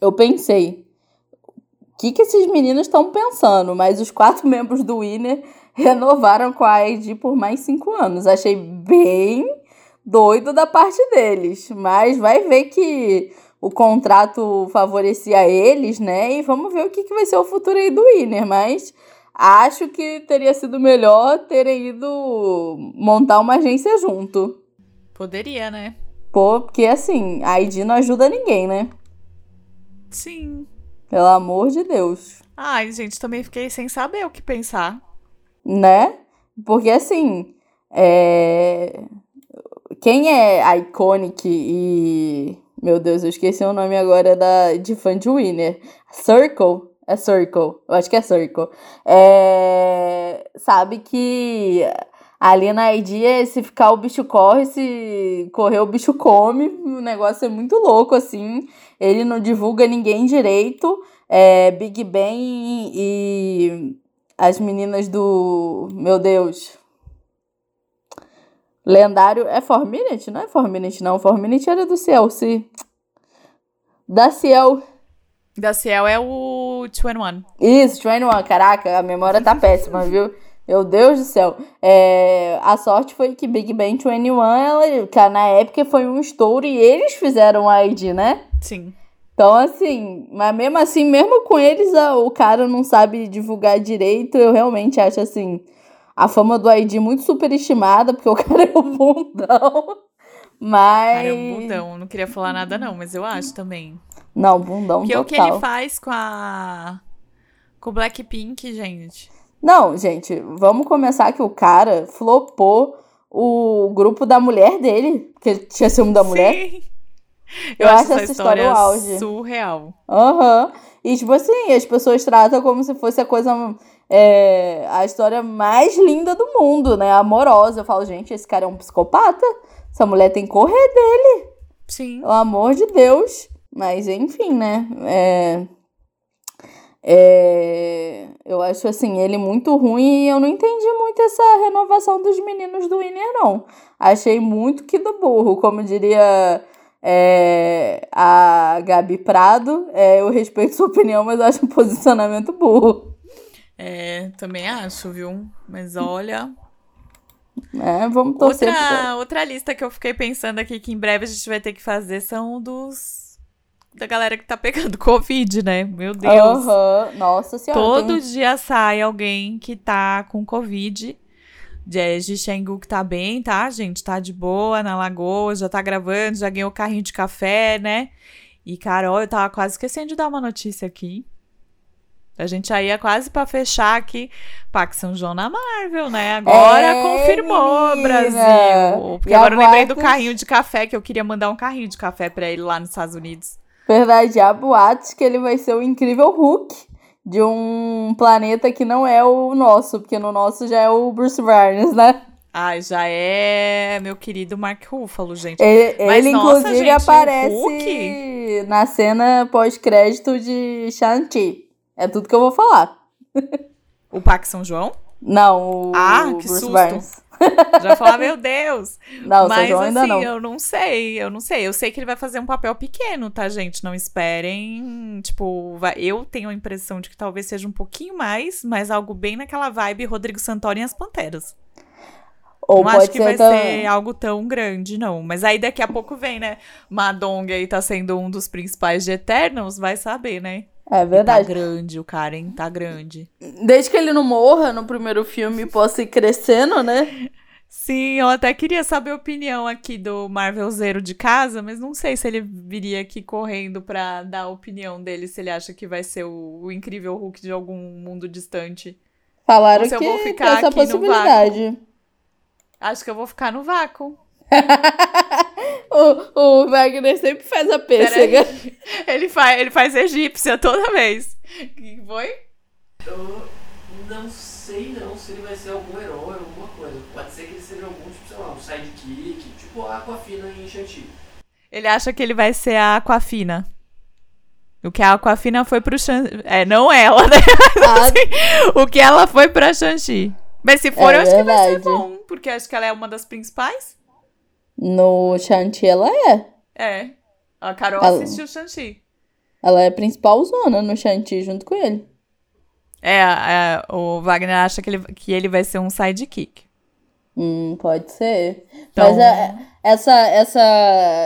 eu pensei, o que, que esses meninos estão pensando? Mas os quatro membros do Winner renovaram com a ID por mais cinco anos. Achei bem doido da parte deles. Mas vai ver que o contrato favorecia eles, né? E vamos ver o que, que vai ser o futuro aí do Winner. Mas acho que teria sido melhor terem ido montar uma agência junto. Poderia, né? Pô, porque assim, a ID não ajuda ninguém, né? Sim. Pelo amor de Deus. Ai, gente, também fiquei sem saber o que pensar. Né? Porque assim, é... quem é Iconic e. Meu Deus, eu esqueci o nome agora da, de fã de Winner. Circle é Circle. Eu acho que é Circle. É... Sabe que ali na ID, se ficar o bicho corre, se correr o bicho come. O negócio é muito louco, assim. Ele não divulga ninguém direito. É, Big e, e as meninas do. Meu Deus. Lendário. É Forminute? Não é Forminute, não. Forminute era do CLC. Da Ciel. Da Ciel é o 21. Isso, 21. Caraca, a memória tá péssima, viu? Meu Deus do céu. É, a sorte foi que Big Bang 21, ela, na época foi um estouro e eles fizeram a ID, né? Sim. Então, assim, mas mesmo assim, mesmo com eles, o cara não sabe divulgar direito. Eu realmente acho, assim, a fama do ID muito superestimada, porque o cara é um bundão. Mas. Cara, é um bundão. Não queria falar nada, não, mas eu acho também. Não, bundão Porque total. o que ele faz com a. Com o Blackpink, gente. Não, gente, vamos começar que o cara flopou o grupo da mulher dele, que ele tinha ciúme da Sim. mulher. Eu, Eu acho essa história, história o auge. surreal. Aham. Uhum. E, tipo assim, as pessoas tratam como se fosse a coisa. É, a história mais linda do mundo, né? Amorosa. Eu falo, gente, esse cara é um psicopata. Essa mulher tem que correr dele. Sim. Pelo amor de Deus. Mas, enfim, né? É, é, eu acho, assim, ele muito ruim e eu não entendi muito essa renovação dos meninos do Winner, não. Achei muito que do burro, como diria é, a Gabi Prado. É, eu respeito sua opinião, mas acho um posicionamento burro. É, também acho, viu? Mas olha. É, vamos torcer. Outra, pra... outra lista que eu fiquei pensando aqui que em breve a gente vai ter que fazer são dos da galera que tá pegando Covid, né? Meu Deus. Uhum. Nossa senhora. Todo tem... dia sai alguém que tá com Covid. De Xengu que tá bem, tá, gente? Tá de boa na lagoa, já tá gravando, já ganhou carrinho de café, né? E, Carol, eu tava quase esquecendo de dar uma notícia aqui. A gente já ia quase para fechar aqui. Pax São João na Marvel, né? Agora é, confirmou, menina. Brasil. Porque e agora eu lembrei do carrinho de café, que eu queria mandar um carrinho de café para ele lá nos Estados Unidos. Verdade, há boatos que ele vai ser o incrível Hulk de um planeta que não é o nosso, porque no nosso já é o Bruce Barnes, né? Ah, já é meu querido Mark Ruffalo, gente. Ele, Mas, ele nossa, inclusive, gente, aparece na cena pós-crédito de Shang-Chi. É tudo que eu vou falar. O Pac São João? Não, o ah, que Bruce susto. Barnes. Já falar, meu Deus. Não, Mas São João assim, ainda não. eu não sei, eu não sei. Eu sei que ele vai fazer um papel pequeno, tá, gente? Não esperem. Tipo, vai... eu tenho a impressão de que talvez seja um pouquinho mais, mas algo bem naquela vibe Rodrigo Santoro e as Panteras. Ou não acho que vai ser algo tão grande, não. Mas aí daqui a pouco vem, né? Madong aí tá sendo um dos principais de Eternals, vai saber, né? É verdade. E tá grande o cara, hein? Tá grande. Desde que ele não morra no primeiro filme e possa ir crescendo, né? Sim, eu até queria saber a opinião aqui do Marvel Zero de casa, mas não sei se ele viria aqui correndo pra dar a opinião dele, se ele acha que vai ser o, o incrível Hulk de algum mundo distante. Falaram que eu vou ficar essa possibilidade. Acho que eu vou ficar no vácuo. o, o Wagner sempre faz a pêssega. Ele faz, ele faz egípcia toda vez. que foi? Eu não sei não se ele vai ser algum herói, alguma coisa. Pode ser que ele seja algum, tipo, sei lá, um sidekick, tipo a Aquafina em Shanti. Ele acha que ele vai ser a Aquafina. O que a Aquafina foi pro Shang... É, não ela, né? Ah. assim, o que ela foi pra Shang-Chi. Mas se for, é eu acho verdade. que vai ser bom. Porque acho que ela é uma das principais. No Shang-Chi ela é. É. A Carol ela... assistiu Shang-Chi. Ela é a principal zona no Shang-Chi junto com ele. É, é, o Wagner acha que ele, que ele vai ser um sidekick. Hum, pode ser. Então... Mas é, essa, essa,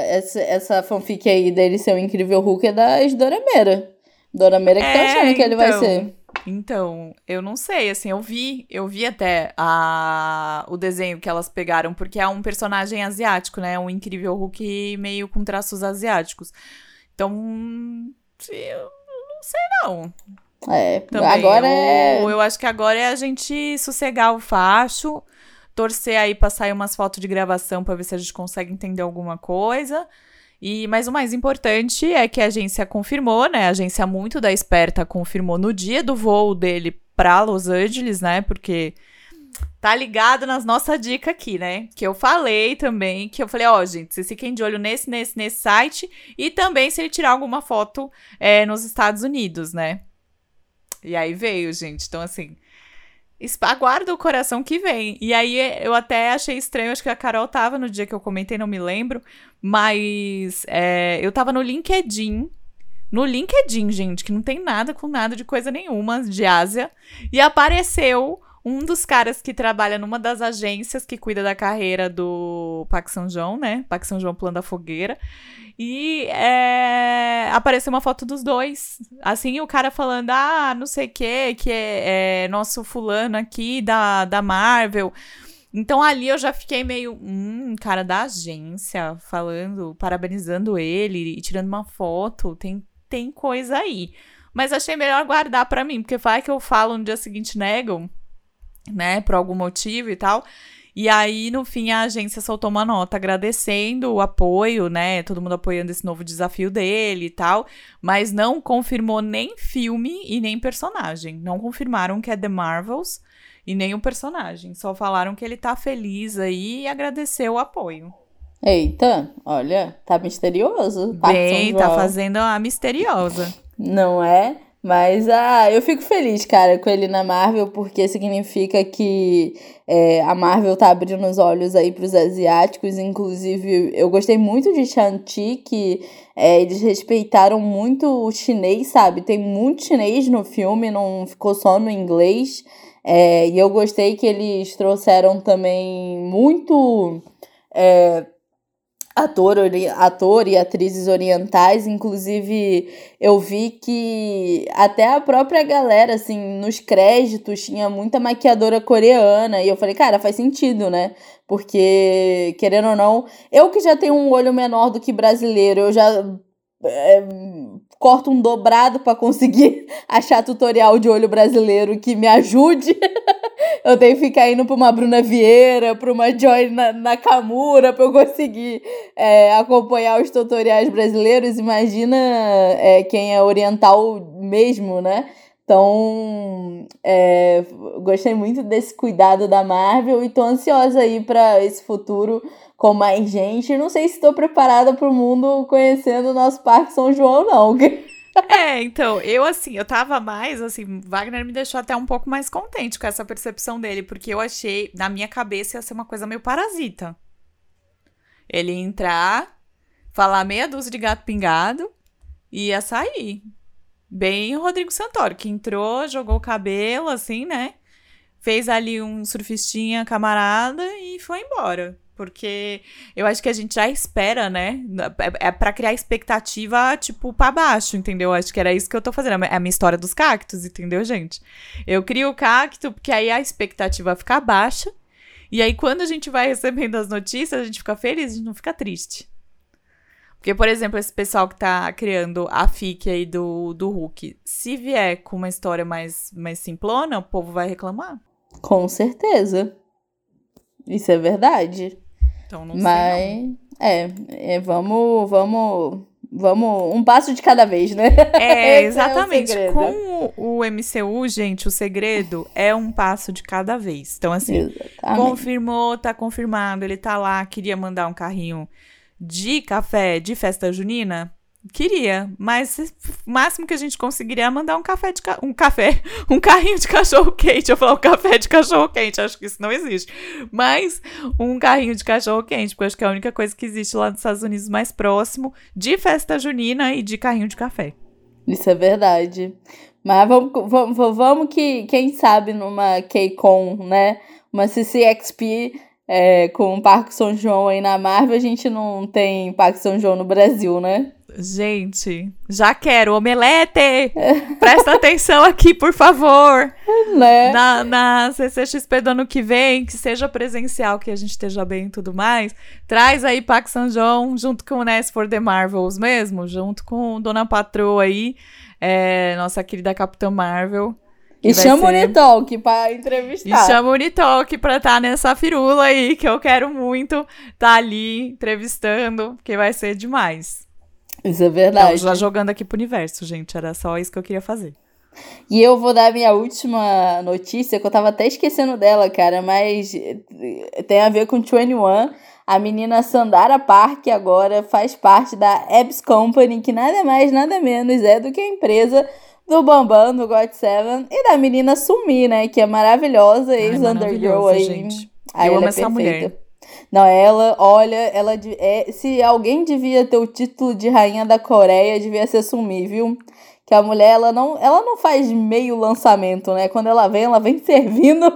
essa, essa fanfic aí dele ser o um incrível Hulk é da Dorameira. Dorameira que tá é, tá achando que ele vai então. ser. Então, eu não sei, assim, eu vi, eu vi até a, o desenho que elas pegaram, porque é um personagem asiático, né? Um incrível Hulk meio com traços asiáticos. Então, eu não sei não. É, Também, agora eu, é... eu acho que agora é a gente sossegar o facho, torcer aí pra sair umas fotos de gravação pra ver se a gente consegue entender alguma coisa. E, mas o mais importante é que a agência confirmou, né? A agência muito da esperta confirmou no dia do voo dele para Los Angeles, né? Porque tá ligado nas nossa dica aqui, né? Que eu falei também, que eu falei, ó, oh, gente, vocês fiquem de olho nesse, nesse, nesse site e também se ele tirar alguma foto é, nos Estados Unidos, né? E aí veio, gente. Então, assim, aguarda o coração que vem. E aí eu até achei estranho, acho que a Carol tava no dia que eu comentei, não me lembro, mas é, eu tava no LinkedIn. No LinkedIn, gente, que não tem nada com nada de coisa nenhuma de Ásia. E apareceu um dos caras que trabalha numa das agências que cuida da carreira do Pac São João, né? Pac São João Plano da Fogueira. E é, apareceu uma foto dos dois. Assim, o cara falando, ah, não sei o que, que é, é, nosso fulano aqui da, da Marvel. Então ali eu já fiquei meio, hum, cara da agência falando, parabenizando ele e tirando uma foto. Tem, tem coisa aí. Mas achei melhor guardar para mim, porque vai que eu falo no dia seguinte negam, né, por algum motivo e tal. E aí, no fim, a agência soltou uma nota agradecendo o apoio, né? Todo mundo apoiando esse novo desafio dele e tal. Mas não confirmou nem filme e nem personagem. Não confirmaram que é The Marvels e nem o personagem. Só falaram que ele tá feliz aí e agradeceu o apoio. Eita, olha, tá misterioso. Bem, tá fazendo a misteriosa. Não é? Mas ah, eu fico feliz, cara, com ele na Marvel, porque significa que é, a Marvel tá abrindo os olhos aí pros asiáticos. Inclusive, eu gostei muito de Shang-Chi, que é, eles respeitaram muito o chinês, sabe? Tem muito chinês no filme, não ficou só no inglês. É, e eu gostei que eles trouxeram também muito. É, ator, ator e atrizes orientais, inclusive eu vi que até a própria galera, assim, nos créditos tinha muita maquiadora coreana, e eu falei, cara, faz sentido, né? Porque, querendo ou não, eu que já tenho um olho menor do que brasileiro, eu já é, corto um dobrado para conseguir achar tutorial de olho brasileiro que me ajude. eu tenho que ficar indo pra uma Bruna Vieira, pra uma Joy Nakamura pra eu conseguir é, acompanhar os tutoriais brasileiros. Imagina é, quem é oriental mesmo, né? Então, é, gostei muito desse cuidado da Marvel e tô ansiosa aí para esse futuro com mais gente. Não sei se estou preparada para o mundo conhecendo o nosso Parque São João, não. É, então, eu assim, eu tava mais, assim, Wagner me deixou até um pouco mais contente com essa percepção dele, porque eu achei, na minha cabeça, ia ser uma coisa meio parasita. Ele ia entrar, falar meia dúzia de gato pingado e ia sair. Bem o Rodrigo Santoro, que entrou, jogou o cabelo, assim, né? fez ali um surfistinha camarada e foi embora. Porque eu acho que a gente já espera, né? É, é para criar expectativa, tipo, pra baixo, entendeu? Acho que era isso que eu tô fazendo. É a minha história dos cactos, entendeu, gente? Eu crio o cacto, porque aí a expectativa fica baixa. E aí, quando a gente vai recebendo as notícias, a gente fica feliz, a gente não fica triste. Porque, por exemplo, esse pessoal que tá criando a FIC aí do, do Hulk, se vier com uma história mais, mais simplona, o povo vai reclamar. Com certeza. Isso é verdade. Então não Mas, sei. Não. É, é, vamos, vamos, vamos, um passo de cada vez, né? É, exatamente. É Com o, o MCU, gente, o segredo é um passo de cada vez. Então, assim, exatamente. confirmou, tá confirmado, ele tá lá, queria mandar um carrinho de café de festa junina, Queria, mas o máximo que a gente conseguiria é mandar um café de ca... um café, um carrinho de cachorro quente. Eu falo um café de cachorro quente, acho que isso não existe. Mas um carrinho de cachorro quente, porque acho que é a única coisa que existe lá nos Estados Unidos mais próximo de festa junina e de carrinho de café. Isso é verdade. Mas vamos, vamos, vamos que, quem sabe, numa KCON, né? Uma CCXP é, com o Parque São João aí na Marvel, a gente não tem Parque São João no Brasil, né? Gente, já quero. Omelete! Presta atenção aqui, por favor. Né? Na, na CCXP do ano que vem, que seja presencial, que a gente esteja bem e tudo mais. Traz aí Pax São João, junto com o Ness for the Marvels mesmo, junto com Dona Patroa aí, é, nossa querida Capitã Marvel. E chama ser... o Unitalk pra entrevistar. E chama o Unitalk pra estar tá nessa firula aí, que eu quero muito estar tá ali entrevistando, porque vai ser demais. Isso é verdade. Então, já jogando aqui pro universo, gente. Era só isso que eu queria fazer. E eu vou dar minha última notícia, que eu tava até esquecendo dela, cara, mas tem a ver com 21. A menina Sandara Park agora faz parte da Abs Company, que nada mais, nada menos é do que a empresa do Bambam, do God Seven, e da menina Sumi, né? Que é maravilhosa, ex-undergirl aí. Gente. Aí eu amo é essa perfeita. mulher. Não, ela, olha, ela é, se alguém devia ter o título de rainha da Coreia, devia ser Sumi, viu? Que a mulher, ela não, ela não faz meio lançamento, né? Quando ela vem, ela vem servindo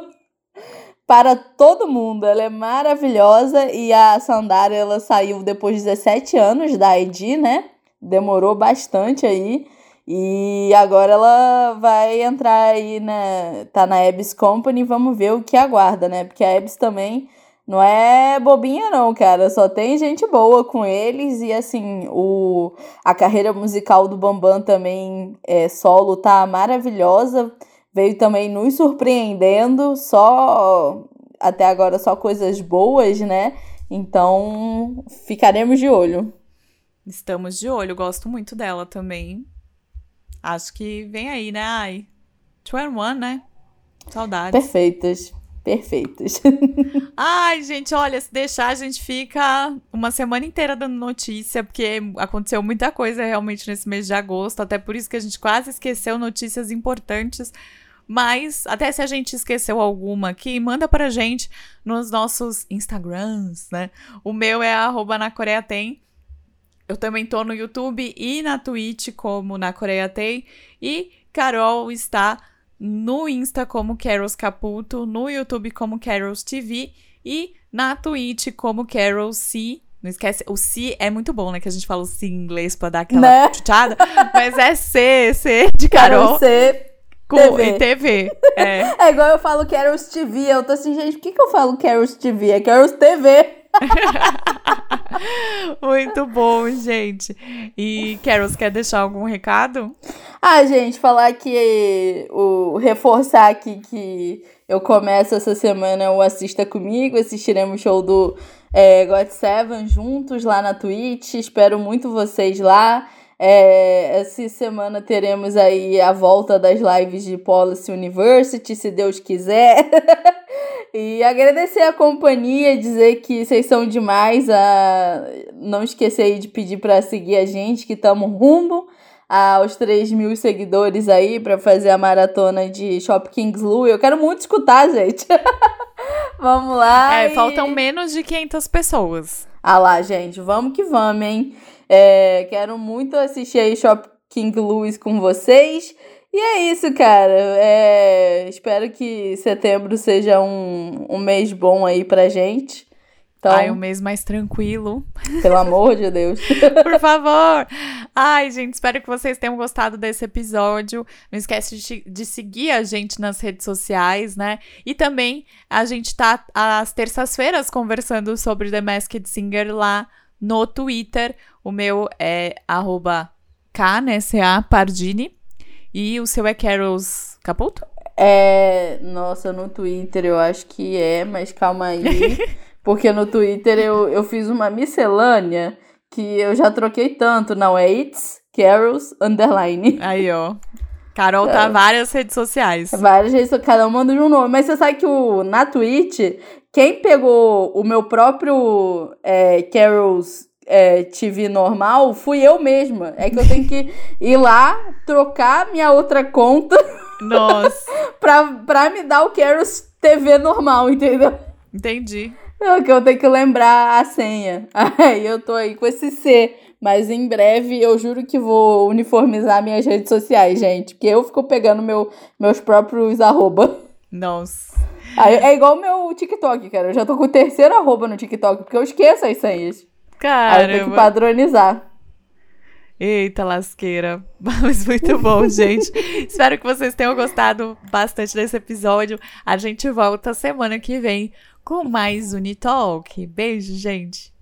para todo mundo. Ela é maravilhosa e a Sandara, ela saiu depois de 17 anos da ID, né? Demorou bastante aí. E agora ela vai entrar aí, né? Tá na Ebs Company, vamos ver o que aguarda, né? Porque a Ebs também não é bobinha não, cara, só tem gente boa com eles e assim, o a carreira musical do Bambam também é solo tá maravilhosa. Veio também nos surpreendendo, só até agora só coisas boas, né? Então, ficaremos de olho. Estamos de olho, gosto muito dela também. Acho que vem aí, né? Ai, 21, né? Saudades. Perfeitas perfeitas. Ai, gente, olha, se deixar, a gente fica uma semana inteira dando notícia, porque aconteceu muita coisa realmente nesse mês de agosto, até por isso que a gente quase esqueceu notícias importantes. Mas, até se a gente esqueceu alguma aqui, manda pra gente nos nossos Instagrams, né? O meu é arroba na Coreia Tem. Eu também tô no YouTube e na Twitch como na Coreia Tem. E Carol está no Insta como Carols Caputo, no YouTube como Carols TV e na Twitch como Carol C. Não esquece, o C é muito bom, né? Que a gente fala o C em inglês pra dar aquela né? chuchada. mas é C, C de Carol. Carol C. Com, TV. TV. É. é igual eu falo Carols TV. Eu tô assim, gente, por que, que eu falo Carols TV? É Carols TV. Muito bom, gente. E Carol, quer deixar algum recado? Ah, gente, falar que o reforçar aqui que eu começo essa semana o Assista Comigo, assistiremos show do é, God Seven juntos lá na Twitch. Espero muito vocês lá. É, essa semana teremos aí a volta das lives de Policy University, se Deus quiser. e agradecer a companhia, dizer que vocês são demais. A... Não esquecer aí de pedir para seguir a gente, que estamos rumo aos 3 mil seguidores aí para fazer a maratona de Shop Kings Lu. Eu quero muito escutar, gente. vamos lá. É, e... faltam menos de 500 pessoas. Ah lá, gente, vamos que vamos, hein? É, quero muito assistir aí Shop King Louis com vocês. E é isso, cara. É... Espero que setembro seja um, um mês bom aí pra gente. Então, Ai, um mês mais tranquilo. Pelo amor de Deus. Por favor. Ai, gente, espero que vocês tenham gostado desse episódio. Não esquece de, de, seguir a gente nas redes sociais, né? E também a gente tá às terças-feiras conversando sobre The Masked Singer lá no Twitter. O meu é arroba K, né? C-A Pardini. E o seu é Carols Caputo? É. Nossa, no Twitter eu acho que é, mas calma aí. Porque no Twitter eu, eu fiz uma miscelânea que eu já troquei tanto. Não, é It's Carols Underline. Aí, ó. Carol tá é. várias redes sociais. Várias redes sociais, cada um manda de um nome. Mas você sabe que o, na Twitch, quem pegou o meu próprio é, Carols é, TV normal fui eu mesma. É que eu tenho que ir lá, trocar minha outra conta. Nossa. pra, pra me dar o Carols TV normal, entendeu? Entendi. É que eu tenho que lembrar a senha. Aí eu tô aí com esse C. Mas em breve eu juro que vou uniformizar minhas redes sociais, gente. Porque eu fico pegando meu, meus próprios arroba. Nossa. Aí, é igual o meu TikTok, cara. Eu já tô com o terceiro arroba no TikTok, porque eu esqueço as senhas. Cara. Aí tenho que padronizar. Eita lasqueira. Mas muito bom, gente. Espero que vocês tenham gostado bastante desse episódio. A gente volta semana que vem com mais Unitalk. Beijo, gente!